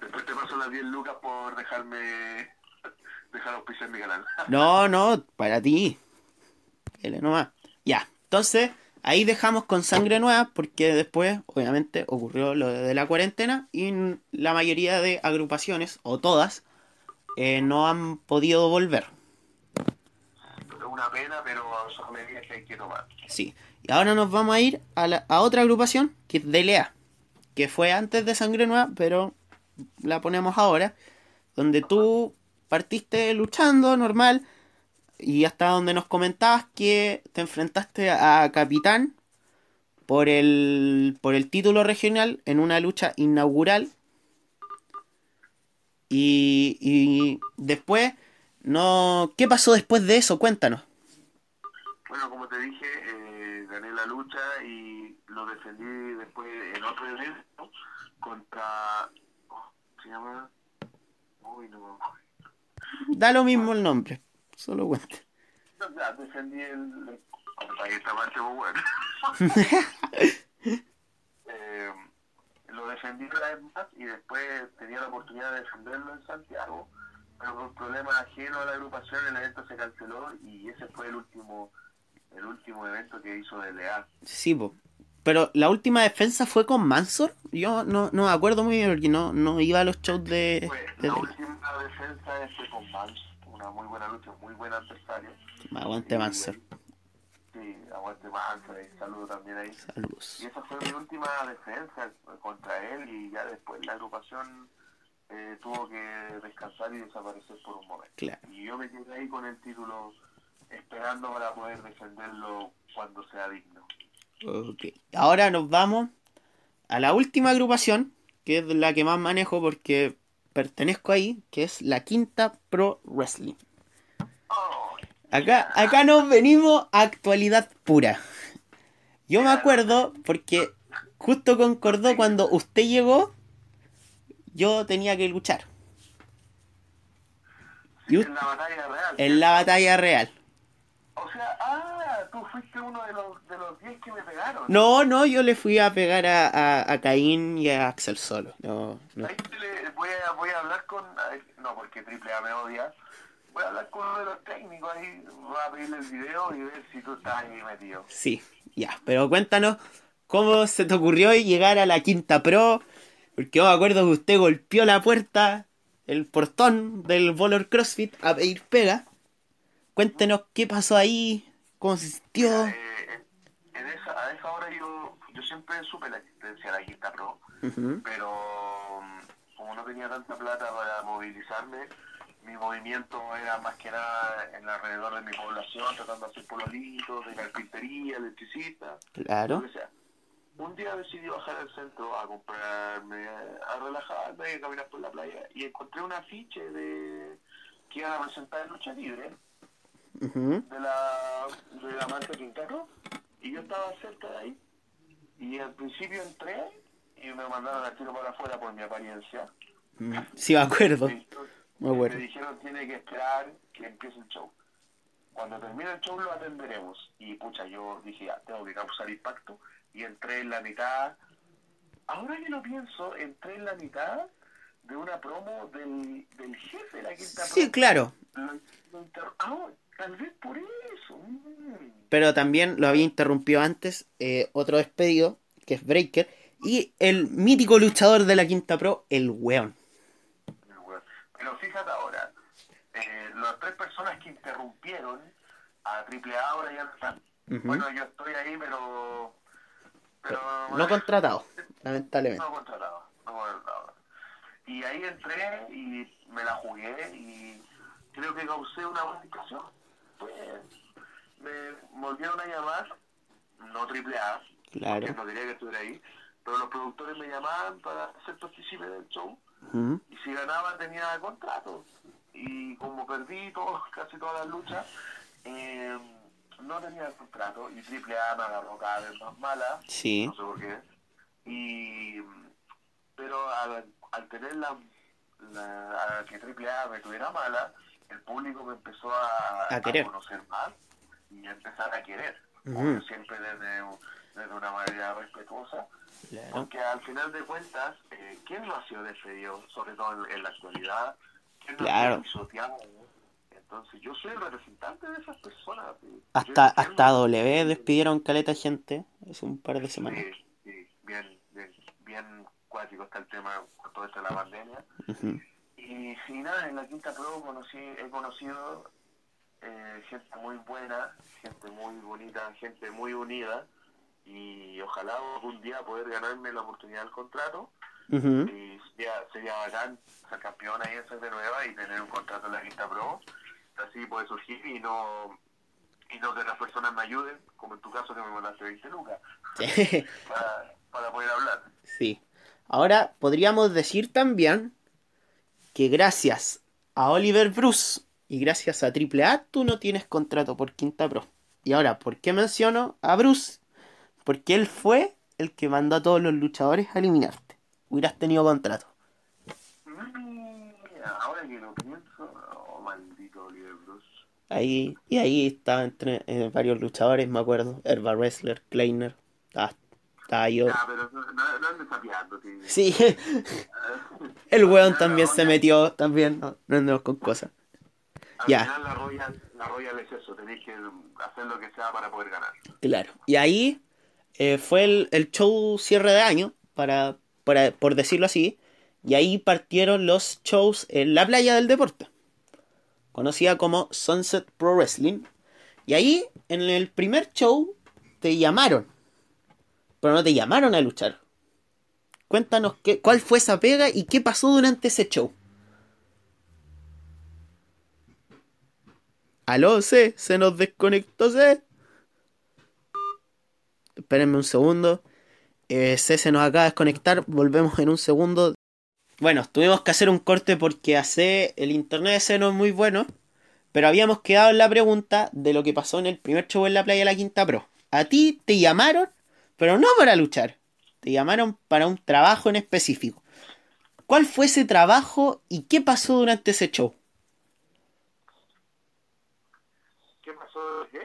Después te paso las 10 lucas por dejarme dejar auspiciar mi canal. No, no, para ti. Dele nomás. Ya. Entonces, ahí dejamos con sangre nueva porque después, obviamente, ocurrió lo de la cuarentena y la mayoría de agrupaciones, o todas, eh, no han podido volver. Es una pena, pero son medidas que hay que tomar. Sí. Y ahora nos vamos a ir a, la, a otra agrupación, que es DLA, que fue antes de Sangre Nueva, pero la ponemos ahora, donde tú partiste luchando normal y hasta donde nos comentabas que te enfrentaste a Capitán por el, por el título regional en una lucha inaugural. Y, y después, no ¿qué pasó después de eso? Cuéntanos. Bueno, como te dije, eh, gané la lucha y lo defendí después en otro evento contra... ¿Cómo se llama? Uy, no Da lo mismo el nombre, solo cuenta. Ya, defendí el... Ahí esta parte muy buena. eh, lo defendí una vez más y después tenía la oportunidad de defenderlo en Santiago, pero por problemas ajenos a la agrupación el evento se canceló y ese fue el último el último evento que hizo de Leal. Sí, po. Pero la última defensa fue con Mansor. Yo no, no me acuerdo muy bien porque no, no iba a los shows de... La última defensa fue con Mansor, una muy buena lucha, muy buen adversario. Aguante Y- Mansor. Sí, aguante Mansor, y saludo también ahí. Saludos. Y esa fue mi última defensa contra él y ya después la agrupación eh, tuvo que descansar y desaparecer por un momento. Claro. Y yo me quedé ahí con el título esperando para poder defenderlo cuando sea digno. Ok. Ahora nos vamos a la última agrupación, que es la que más manejo porque pertenezco ahí, que es la Quinta Pro Wrestling. Acá, acá nos venimos a actualidad pura. Yo me acuerdo porque justo concordó cuando usted llegó, yo tenía que luchar. sí, en la batalla real. En la batalla real. O sea, ah, tú fuiste uno de los de los 10 que me pegaron. No, no, yo le fui a pegar a, a, a Caín y a Axel solo. No, no. Ahí le- voy, a, voy a hablar con. No, porque Triple A me odia. Voy a hablar con uno de los técnicos ahí. Voy a pedirle el video y ver si tú estás ahí metido. Sí, ya, pero cuéntanos cómo se te ocurrió llegar a la Quinta Pro, porque yo me acuerdo que usted golpeó la puerta, el portón del Volor CrossFit a pedir pega. Cuéntenos qué pasó ahí, sintió. Eh, en esa, a esa hora yo, yo siempre supe la existencia de la Quinta Pro, pero mm, como no tenía tanta plata para movilizarme, mi movimiento era más que nada en alrededor de mi población, tratando de hacer pololitos, de carpintería, electricista, Claro, sea. Un día decidí bajar al centro a comprarme, a relajarme, a caminar por la playa y encontré un afiche de que iban a presentar en lucha libre de la, de la marca Quintero y yo estaba cerca de ahí y al principio entré y me mandaron al tiro para afuera por mi apariencia. Ujú. sí me acuerdo, me, me acuerdo. me dijeron tiene que esperar que empiece el show. Cuando termine el show lo atenderemos. Y pucha yo dije tengo que causar impacto. Y entré en la mitad. Ahora que lo pienso entré en la mitad de una promo del, del jefe de la quinta Sí, claro, Lo- lo inter- ah, tal vez por eso mm. pero también lo había interrumpido antes eh, otro despedido, que es Breaker, y el mítico luchador de la Quinta Pro, el weón. Pero fíjate ahora, eh, las tres personas que interrumpieron a AAA ahora ya no están. Ujú. Bueno, yo estoy ahí, pero... pero No contratado, lamentablemente. no contratado, no contratado. Y ahí entré y me la jugué y creo que causé una buena. Pues me volvieron a llamar, no AAA, Claro. que no quería que estuviera ahí, pero los productores me llamaban para ser partícipe del show y si ganaba tenía contrato y como perdí todo, casi todas las luchas eh, no tenía contrato y Triple A me agarró cada vez más mala Sí. no sé por qué y pero al, al tener la, la a que Triple A me tuviera mala el público me empezó a, A querer. conocer más y a empezar a querer siempre desde, desde una manera respetuosa Claro. porque al final de cuentas, eh, ¿quién no ha sido despedido, sobre todo en, en la actualidad? ¿Quién no Claro. ha sido Entonces yo soy el representante de esas personas. Hasta, hasta W despidieron caleta gente hace un par de semanas. Sí, sí, bien, bien, bien cuático está el tema con todo esto de la pandemia. Y sí, nada, en la Quinta Pro conocí, he conocido eh, gente muy buena, gente muy bonita, gente muy unida. Y ojalá algún día poder ganarme la oportunidad del contrato. Y sería, sería bacán ser campeón ahí en de Nueva y tener un contrato en la Quinta Pro. Así puede surgir y no y no que las personas me ayuden, como en tu caso que me mandaste 20 lucas, para, para poder hablar. Sí. Ahora podríamos decir también que gracias a Oliver Bruce y gracias a AAA tú no tienes contrato por Quinta Pro. Y ahora, ¿por qué menciono a Bruce? Porque él fue el que mandó a todos los luchadores a eliminarte. Hubieras tenido contrato. Mira, ahora que lo pienso, oh, maldito Oliver Bruce. Ahí, y ahí estaban entre, eh, varios luchadores, me acuerdo. Herba Wrestler, Kleiner. Estaba, Ya, pero no, no, no andes sapeando, sí. El weón también se metió, también. No, no andemos con cosas. Al ya. final la Royal, la Royal es eso, tenéis que hacer lo que sea para poder ganar. Claro. Y ahí eh, fue el, el show cierre de año, para, para, por decirlo así. Y ahí partieron los shows en la playa del deporte. Conocida como Sunset Pro Wrestling. Y ahí, en el primer show, te llamaron. Pero no te llamaron a luchar. Cuéntanos qué, cuál fue esa pega y qué pasó durante ese show. Aló, C, se nos desconectó C. Espérenme un segundo. Eh, C se nos acaba de desconectar. Volvemos en un segundo. Bueno, tuvimos que hacer un corte porque hace el internet de C no es muy bueno. Pero habíamos quedado en la pregunta de lo que pasó en el primer show en la playa de la Quinta Pro. A ti te llamaron, pero no para luchar. Te llamaron para un trabajo en específico. ¿Cuál fue ese trabajo y qué pasó durante ese show? ¿Qué pasó? ¿Qué?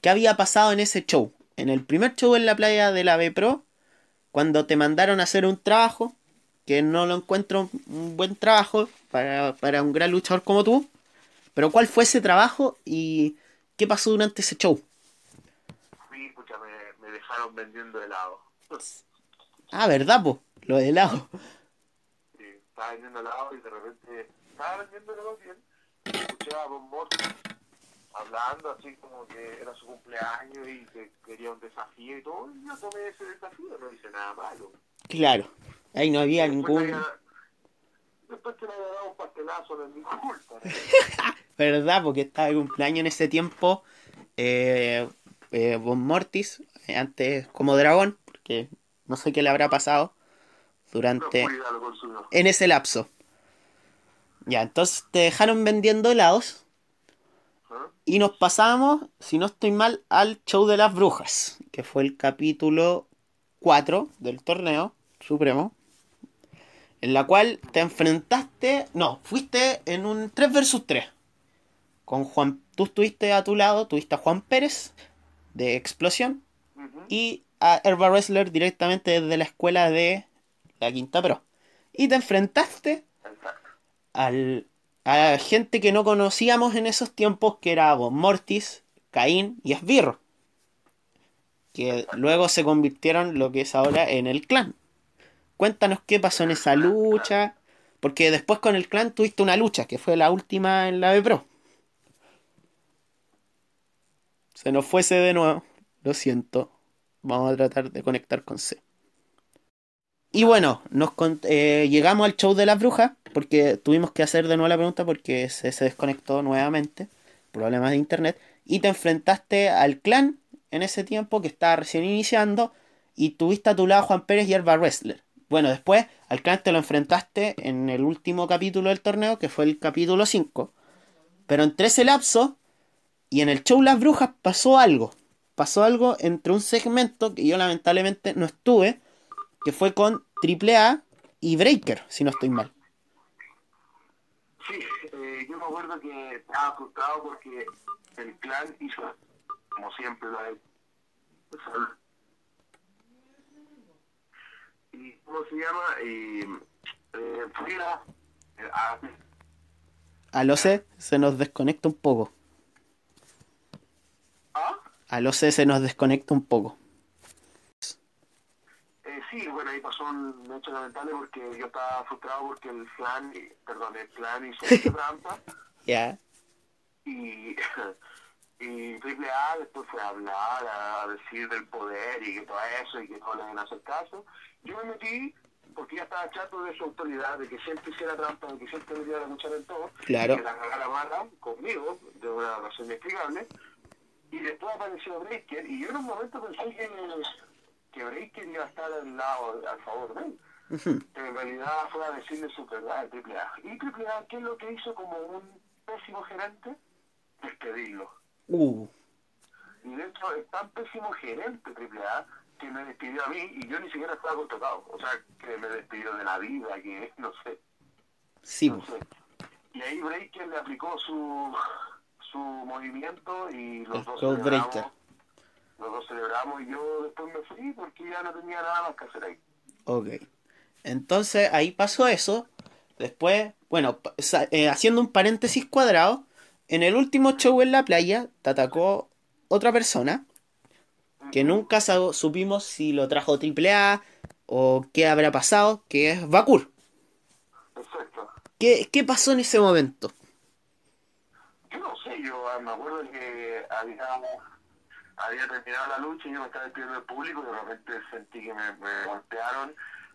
¿Qué había pasado en ese show? En el primer show en la playa de la B Pro, cuando te mandaron a hacer un trabajo, que no lo encuentro un buen trabajo para, para un gran luchador como tú, pero ¿cuál fue ese trabajo y qué pasó durante ese show? Dejaron vendiendo helado. Ah, ¿verdad, po? Lo de helado. Sí, estaba vendiendo helado y de repente estaba vendiendo helado bien. Escuché a Morton hablando así como que era su cumpleaños y que quería un desafío y todo. Y yo tomé ese desafío, no hice nada malo. Claro. Ahí no había Después ningún... había- Después te le había dado un pastelazo, no es mi culpa. ¿no? ¿Verdad? Porque estaba de cumpleaños en ese tiempo. Eh, eh, Von Mortis, antes como dragón, porque no sé qué le habrá pasado durante... en ese lapso. Ya, entonces te dejaron vendiendo helados ¿Ah? y nos pasamos, si no estoy mal, al show de las brujas, que fue el capítulo 4 del torneo supremo, en la cual te enfrentaste, no, fuiste en un 3 versus 3. Con Juan, tú estuviste a tu lado, tuviste a Juan Pérez de Explosión Y a Herba Wrestler directamente desde la escuela de la Quinta Pro. Y te enfrentaste Exacto. al, a gente que no conocíamos en esos tiempos, que era Von Mortis, Caín y Esbirro. Que luego se convirtieron lo que es ahora en el clan. Cuéntanos qué pasó en esa lucha. Porque después con el clan tuviste una lucha, que fue la última en la B Pro. Se nos fuese de nuevo. Lo siento. Vamos a tratar de conectar con C. Y bueno, nos eh, llegamos al show de las brujas, porque tuvimos que hacer de nuevo la pregunta porque se, se desconectó nuevamente, problemas de internet, y te enfrentaste al clan en ese tiempo que estaba recién iniciando, y tuviste a tu lado Juan Pérez y Herba Wrestler. Bueno, después al clan te lo enfrentaste en el último capítulo del torneo, que fue el capítulo 5. Pero entre ese lapso y en el show Las Brujas pasó algo. Pasó algo entre un segmento que yo lamentablemente no estuve, que fue con AAA y Breaker, si no estoy mal. Sí, eh, yo me acuerdo que estaba frustrado porque el clan hizo, como siempre lo ha hecho. ¿Y cómo se llama? Y, eh, fui a, a- A lo sé, se nos desconecta un poco. A lo sé, se nos desconecta un poco. Eh, sí, bueno, ahí pasó un hecho lamentable porque yo estaba frustrado porque el flan, eh, perdón, el plan hizo trampa Ya. y, y Triple A después fue a hablar, a decir del poder y que todo eso y que no le deben hacer caso. Yo me metí porque ya estaba chato de su autoridad, de que siempre hiciera trampa, de que siempre debiera luchar en todo, Claro. que la cagara mala conmigo, de una razón inexplicable. Y después apareció Breaker y yo en un momento pensé que, que Breaker iba a estar al lado, al favor de él. Pero en realidad fue a decirle su verdad a Triple A. Y Triple A, ¿qué es lo que hizo como un pésimo gerente? Despedirlo. Uh. Y de hecho es tan pésimo gerente Triple A que me despidió a mí y yo ni siquiera estaba contratado. O sea, que me despidió de la vida, que no sé. Sí, No sé. Y ahí Breaker le aplicó su, su movimiento y los El dos celebramos. Los dos celebramos y yo después me fui porque ya no tenía nada más que hacer ahí. Ok. Entonces ahí pasó eso. Después, bueno, eh, haciendo un paréntesis cuadrado, en el último show en la playa te atacó otra persona que nunca supimos si lo trajo AAA o qué habrá pasado, que es Bakur. Exacto. ¿Qué, qué pasó en ese momento? Yo ah, me acuerdo que había, había terminado la lucha y yo me estaba despidiendo del público y de repente sentí que me, me golpearon,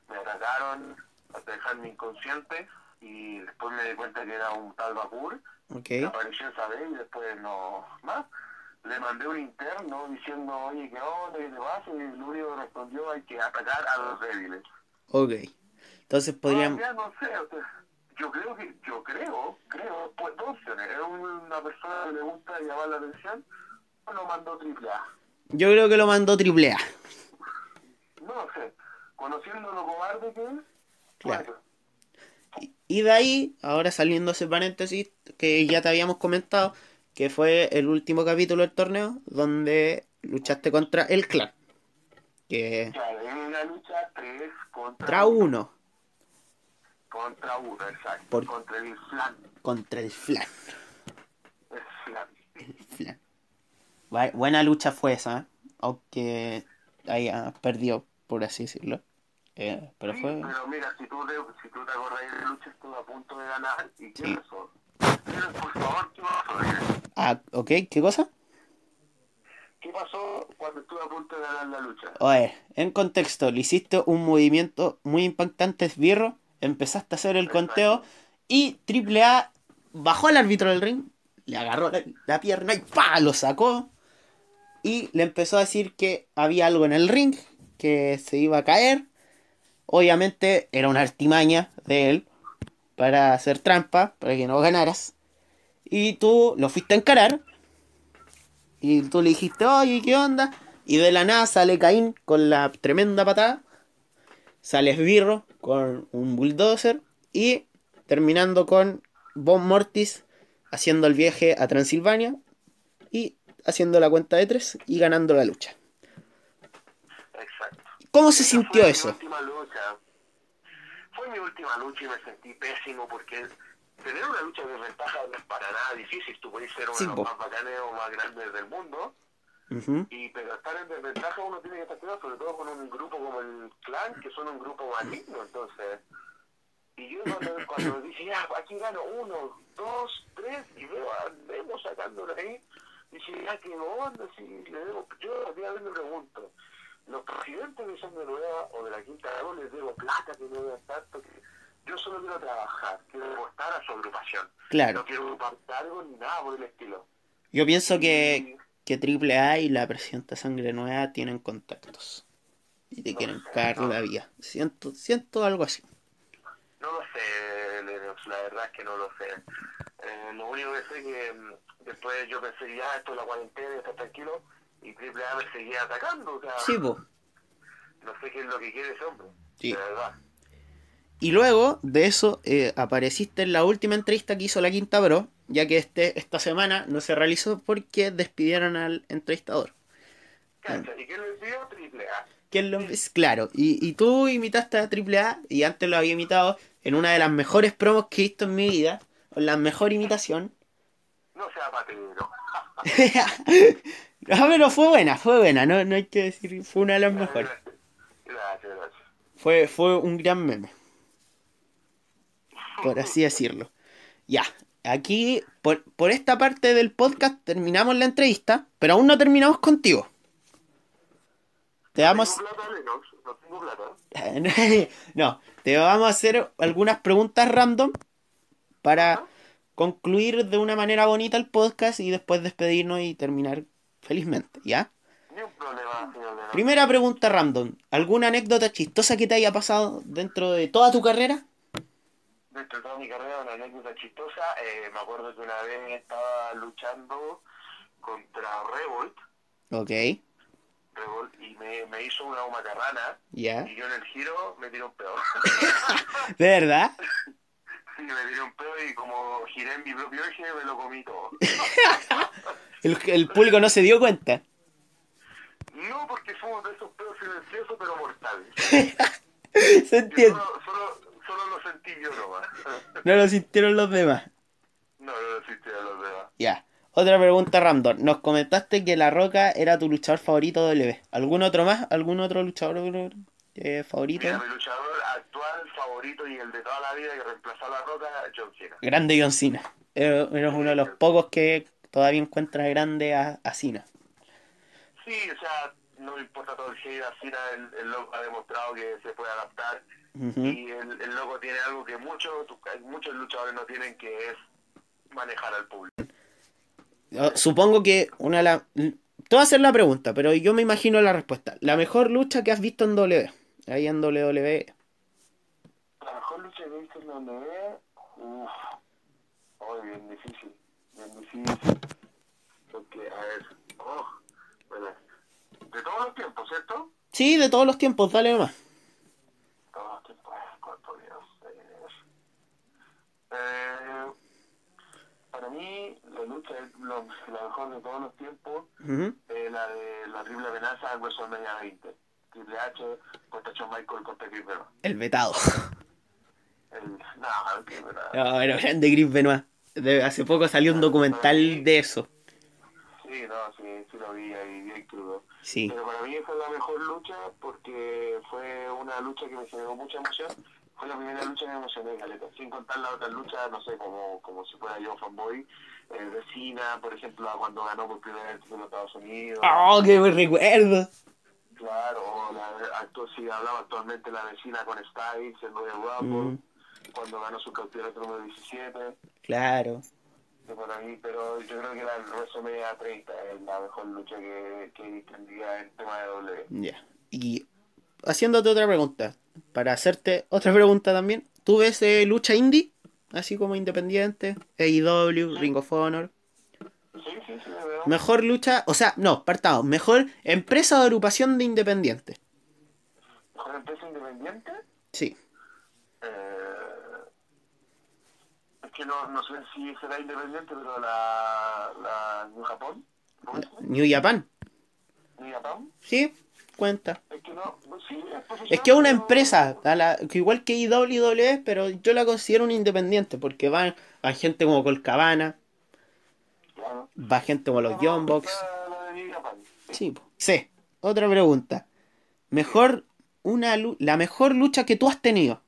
me atacaron hasta dejarme inconsciente y después me di cuenta que era un tal Bakur Ok. que apareció esa vez y después no más. Le mandé un interno diciendo, oye, ¿qué onda? ¿Qué te pasa? Y el único que respondió, hay que atacar a los débiles. Ok. Entonces podríamos... Todavía no sé, o sea, yo creo que, yo creo, creo, pues dos opciones. Es una persona que le gusta llamar la atención o lo mandó triple A. Yo creo que lo mandó AAA. No lo sé. Conociendo lo cobarde que es, Claro. bueno, Y de ahí, ahora saliendo ese paréntesis que ya te habíamos comentado, que fue el último capítulo del torneo, donde luchaste contra el clan. Que claro, una lucha 3 contra, contra uno, Contra uno, exacto. Por- Contra el flan. contra el flan. El flan. flan. Bu- Buena lucha fue esa, ¿eh? aunque haya perdido, por así decirlo. Eh, pero Sí, fue... pero mira, si tú, te, si tú te acordás de la lucha, estuvo a punto de ganar. ¿Y qué Sí. pasó? Pero, por favor, ¿qué pasó? Ah, ok, ¿qué cosa? ¿Qué pasó cuando estuve a punto de ganar la lucha? Oye, en contexto, le hiciste un movimiento muy impactante, esbirro, empezaste a hacer el conteo y AAA bajó al árbitro del ring, le agarró la, la pierna y ¡pa! lo sacó y le empezó a decir que había algo en el ring, que se iba a caer. Obviamente era una artimaña de él para hacer trampa, para que no ganaras. Y tú lo fuiste a encarar. Y tú le dijiste, oye, ¿qué onda? Y de la nada sale Caín con la tremenda patada. Sale Esbirro con un bulldozer. Y terminando con Von Mortis haciendo el viaje a Transilvania. Y haciendo la cuenta de tres y ganando la lucha. Exacto. ¿Cómo se sintió fue eso? Mi última lucha. Fue mi última lucha y me sentí pésimo porque tener una lucha de ventaja no es para nada difícil. Tú puedes ser uno Sí, de los más bacanes o más grandes del mundo. Y pero estar en desventaja uno tiene que estar cuidado, sobre todo con un grupo como el clan, que son un grupo maligno, entonces. Y yo cuando, cuando dije, ya, aquí gano uno, dos, tres, y veo a Nemo sacándolo ahí, dije, ya, qué onda, si le debo, yo a hoy me pregunto, los presidentes de Sangre Nueva o de la Quinta Dragón les debo plata que no deben tanto, que yo solo quiero trabajar, quiero apostar a su agrupación. Claro. No quiero ocupar cargo ni nada por el estilo. Yo pienso que, que AAA y la presidenta Sangre Nueva tienen contactos. Y te No quieren sé, caer no. la vía. Siento, siento algo así. No lo sé, Lennox, la verdad es que no lo sé. Eh, lo único que sé es que mm, después yo pensé, ya, esto es la cuarentena, está tranquilo, y Triple A me seguía atacando, o sea, Sí, po. no sé qué es lo que quiere ese hombre, Sí. de verdad. Y luego de eso eh, apareciste en la última entrevista que hizo la Quinta Pro, ya que este, esta semana no se realizó porque despidieron al entrevistador. Cacha, ¿Y quién le pidió? Triple A. Lo- claro, y, y tú imitaste a AAA y antes lo había imitado en una de las mejores promos que he visto en mi vida. con la mejor imitación. No sea patero. no, pero fue buena, fue buena, no, no hay que decir, fue una de las mejores. Gracias, gracias. Fue, fue un gran meme. Por así decirlo. Ya, aquí, por, por esta parte del podcast terminamos la entrevista, pero aún no terminamos contigo. Te vamos... No te vamos a hacer algunas preguntas random para concluir de una manera bonita el podcast y después despedirnos y terminar felizmente, ¿ya? Ni un problema, señor Lennox. Primera pregunta random. ¿Alguna anécdota chistosa que te haya pasado dentro de toda tu carrera? Dentro de toda mi carrera, una anécdota chistosa. eh, me acuerdo que una vez estaba luchando contra Revolt, Ok, Revolt y me, me hizo una macarrana ya. y yo en el giro me tiré un pedo. ¿De verdad? sí, me tiré un pedo y como giré en mi propio eje me lo comí todo. El, el público no se dio cuenta. No porque uno de esos pedos silenciosos pero mortales. Se entiende. solo, solo, solo lo sentí yo nomás. No lo sintieron los demás. no, no lo sintieron los demás. Ya. Otra pregunta random. Nos comentaste que La Roca era tu luchador favorito de W. ¿Algún otro más? ¿Algún otro luchador eh, favorito? Mira, mi luchador actual favorito y el de toda la vida que reemplazó a la roca, John Cena. Grande John Cena. Eres eres uno de los pocos que todavía encuentra grande a, a Cena. Sí, o sea, no me importa todo el hate, a Cena el, el loco ha demostrado que se puede adaptar Y el, el loco tiene algo que muchos muchos luchadores no tienen que es manejar al público. Supongo que una de las... Te voy a hacer la pregunta, pero yo me imagino la respuesta. La mejor lucha que has visto en W. Ahí en. WWE. La mejor lucha que he visto en WWE, uff, oh, bien difícil, bien difícil. Porque, a ver, oh, bueno, de todos los tiempos, ¿cierto? Sí, de todos los tiempos, dale nomás. Todos los tiempos, ¿cuál podría ser? Eh, para mí, la lucha es lo- la mejor de todos los tiempos, eh, la de la triple amenaza en WrestleMania 20. Triple H contra Shawn Michael contra Chris Benoit. El vetado. El, no, Chris Benoit. No, pero grande Chris Benoit. De- hace poco salió un documental de eso. Sí, no, sí, sí lo vi ahí bien crudo. Sí. Pero para mí es la mejor lucha porque fue una lucha que me generó mucha emoción. Fue la primera lucha que me emocioné, Caleta. Sin contar las otras luchas, no sé, como, como si fuera yo fanboy. Eh, Vecina, por ejemplo, cuando ganó por primera vez título de Estados Unidos. ¡Oh, qué buen recuerdo! Claro, o la, actu- si hablaba actualmente la vecina con Styles, el Royal Rumble, Mm. cuando ganó su campeonato número 17. Claro. para mí, pero yo creo que la WrestleMania 30 es la mejor lucha que, que en en tema de W. Ya. Y haciéndote otra pregunta. Para hacerte otra pregunta también. ¿Tú ves eh, lucha indie? Así como independiente. AEW, Ring of Honor. Sí, sí, sí, de verdad. Mejor lucha. O sea, no, partamos. Mejor empresa o agrupación de independiente. ¿Mejor empresa independiente? Sí. Eh, es que no, no sé si será independiente, pero la, la New Japón. New Japan. New Japan, Sí, cuenta. es que no, pues sí, es Es que es una empresa, a la- que igual que IWW, pero yo la considero un independiente, porque van, van gente como Colcabana, Claro. va gente como los de New Japan. Sí. Sí. Otra pregunta. Mejor una la mejor lucha que tú has tenido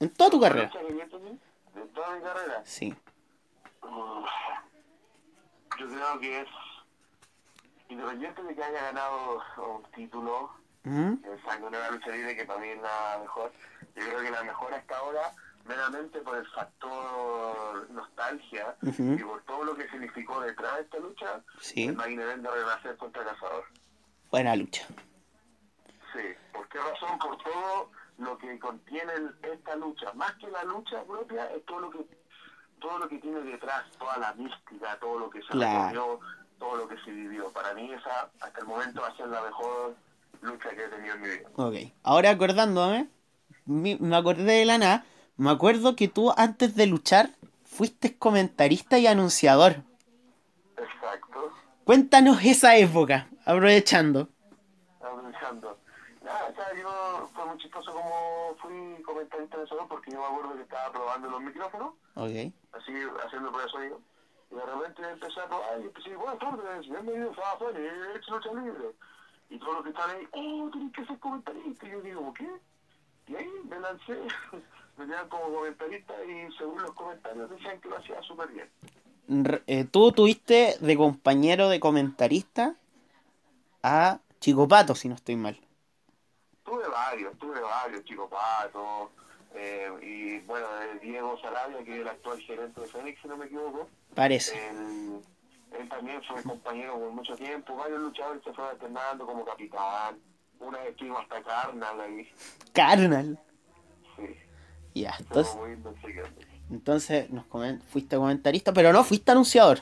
en toda tu carrera. De toda mi carrera. Sí. Uf, Yo creo que es independiente de que haya ganado un título, ¿Mm? el Sangonera Lucha Libre, que para mí es la mejor. Yo creo que la mejor hasta ahora, meramente por el factor nostalgia y por todo lo que significó detrás de esta lucha, Sí. el Main Event de Renacer contra Cazador. Buena lucha. Sí, ¿por qué razón? Por todo lo que contiene esta lucha. Más que la lucha propia, es todo lo que todo lo que tiene detrás, toda la mística, todo lo que se Claro. Todo lo que se vivió. Para mí esa, hasta el momento, va a ser la mejor lucha que he tenido en mi vida. Ok. Ahora acordándome, me acordé de la nada. Me acuerdo que tú antes de luchar fuiste comentarista y anunciador. Exacto. Cuéntanos esa época, aprovechando. Pensando. Nada, o sea, yo fue muy chistoso como fui comentarista en el salón porque yo me acuerdo que estaba probando los micrófonos, Ok. así haciendo pruebas de sonido. Y de repente empecé a probar y empecé, buenas tardes, bienvenidos a Fénix Lucha Libre. Y todos los que están ahí, oh, tienes que ser comentarista. Y yo digo, ¿qué? Y ahí me lancé, me tenían como comentarista y según los comentarios decían que lo hacía súper bien. Eh, tú tuviste de compañero de comentarista a Chico Pato, si no estoy mal. Tuve varios, tuve varios, Chico Pato, eh, y bueno, eh, Diego Sarabia, que es el actual gerente de Fénix, si no me equivoco. Parece. Él, él también fue compañero por mucho tiempo, varios luchadores se fueron alternando como capitán, una vez estuvimos hasta Carnal ahí, Carnal. sí, Ya, entonces, entonces nos comen- fuiste comentarista, pero no fuiste anunciador.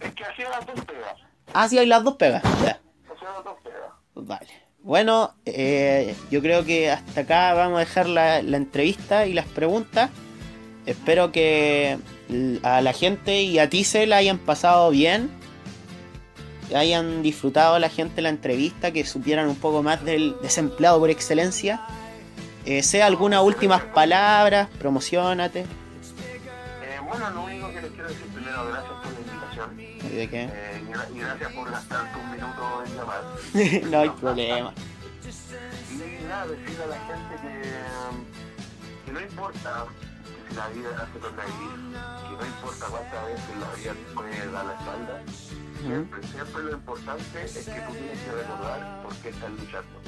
Es que hacía las dos pegas, Ah, sí, hay las dos pegas. Ya, hacía las dos pegas. vale. Bueno, eh, yo creo que hasta acá vamos a dejar la, entrevista y las preguntas. Espero que a la gente y a ti se la hayan pasado bien. Hayan disfrutado la gente la entrevista, que supieran un poco más del desempleado por excelencia. Eh, sea algunas últimas palabras, promocionate. Eh, bueno, lo único que les quiero decir primero, gracias por invitación, ¿De qué? eh, y, gra- y gracias por gastarte un minuto en llamar. no hay problema. Y nada, decirle a la gente que, que no importa que si la vida se torna gris, que no importa cuántas veces la vida te puede dar la espalda, siempre, siempre lo importante es que tú tienes que recordar por qué estás luchando,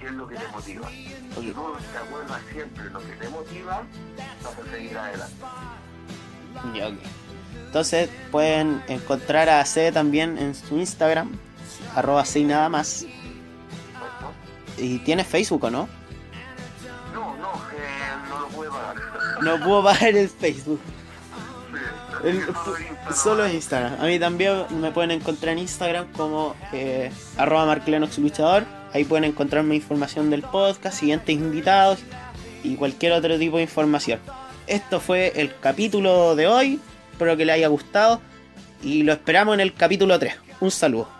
qué es lo que te motiva. Si tú te acuerdas siempre lo que te motiva, vas a seguir adelante. Ya, ok. Entonces pueden encontrar a C también en su Instagram, arroba C y nada más. Y tiene Facebook, ¿o no? No, no, eh, no lo pude pagar. No puedo pagar el Facebook. Sí, El- solo en Instagram. solo Instagram. A mí también me pueden encontrar en Instagram como eh, arroba Marclenox Luchador. Ahí pueden encontrar más información del podcast, siguientes invitados y cualquier otro tipo de información. Esto fue el capítulo de hoy. Espero que les haya gustado y lo esperamos en el capítulo 3. Un saludo.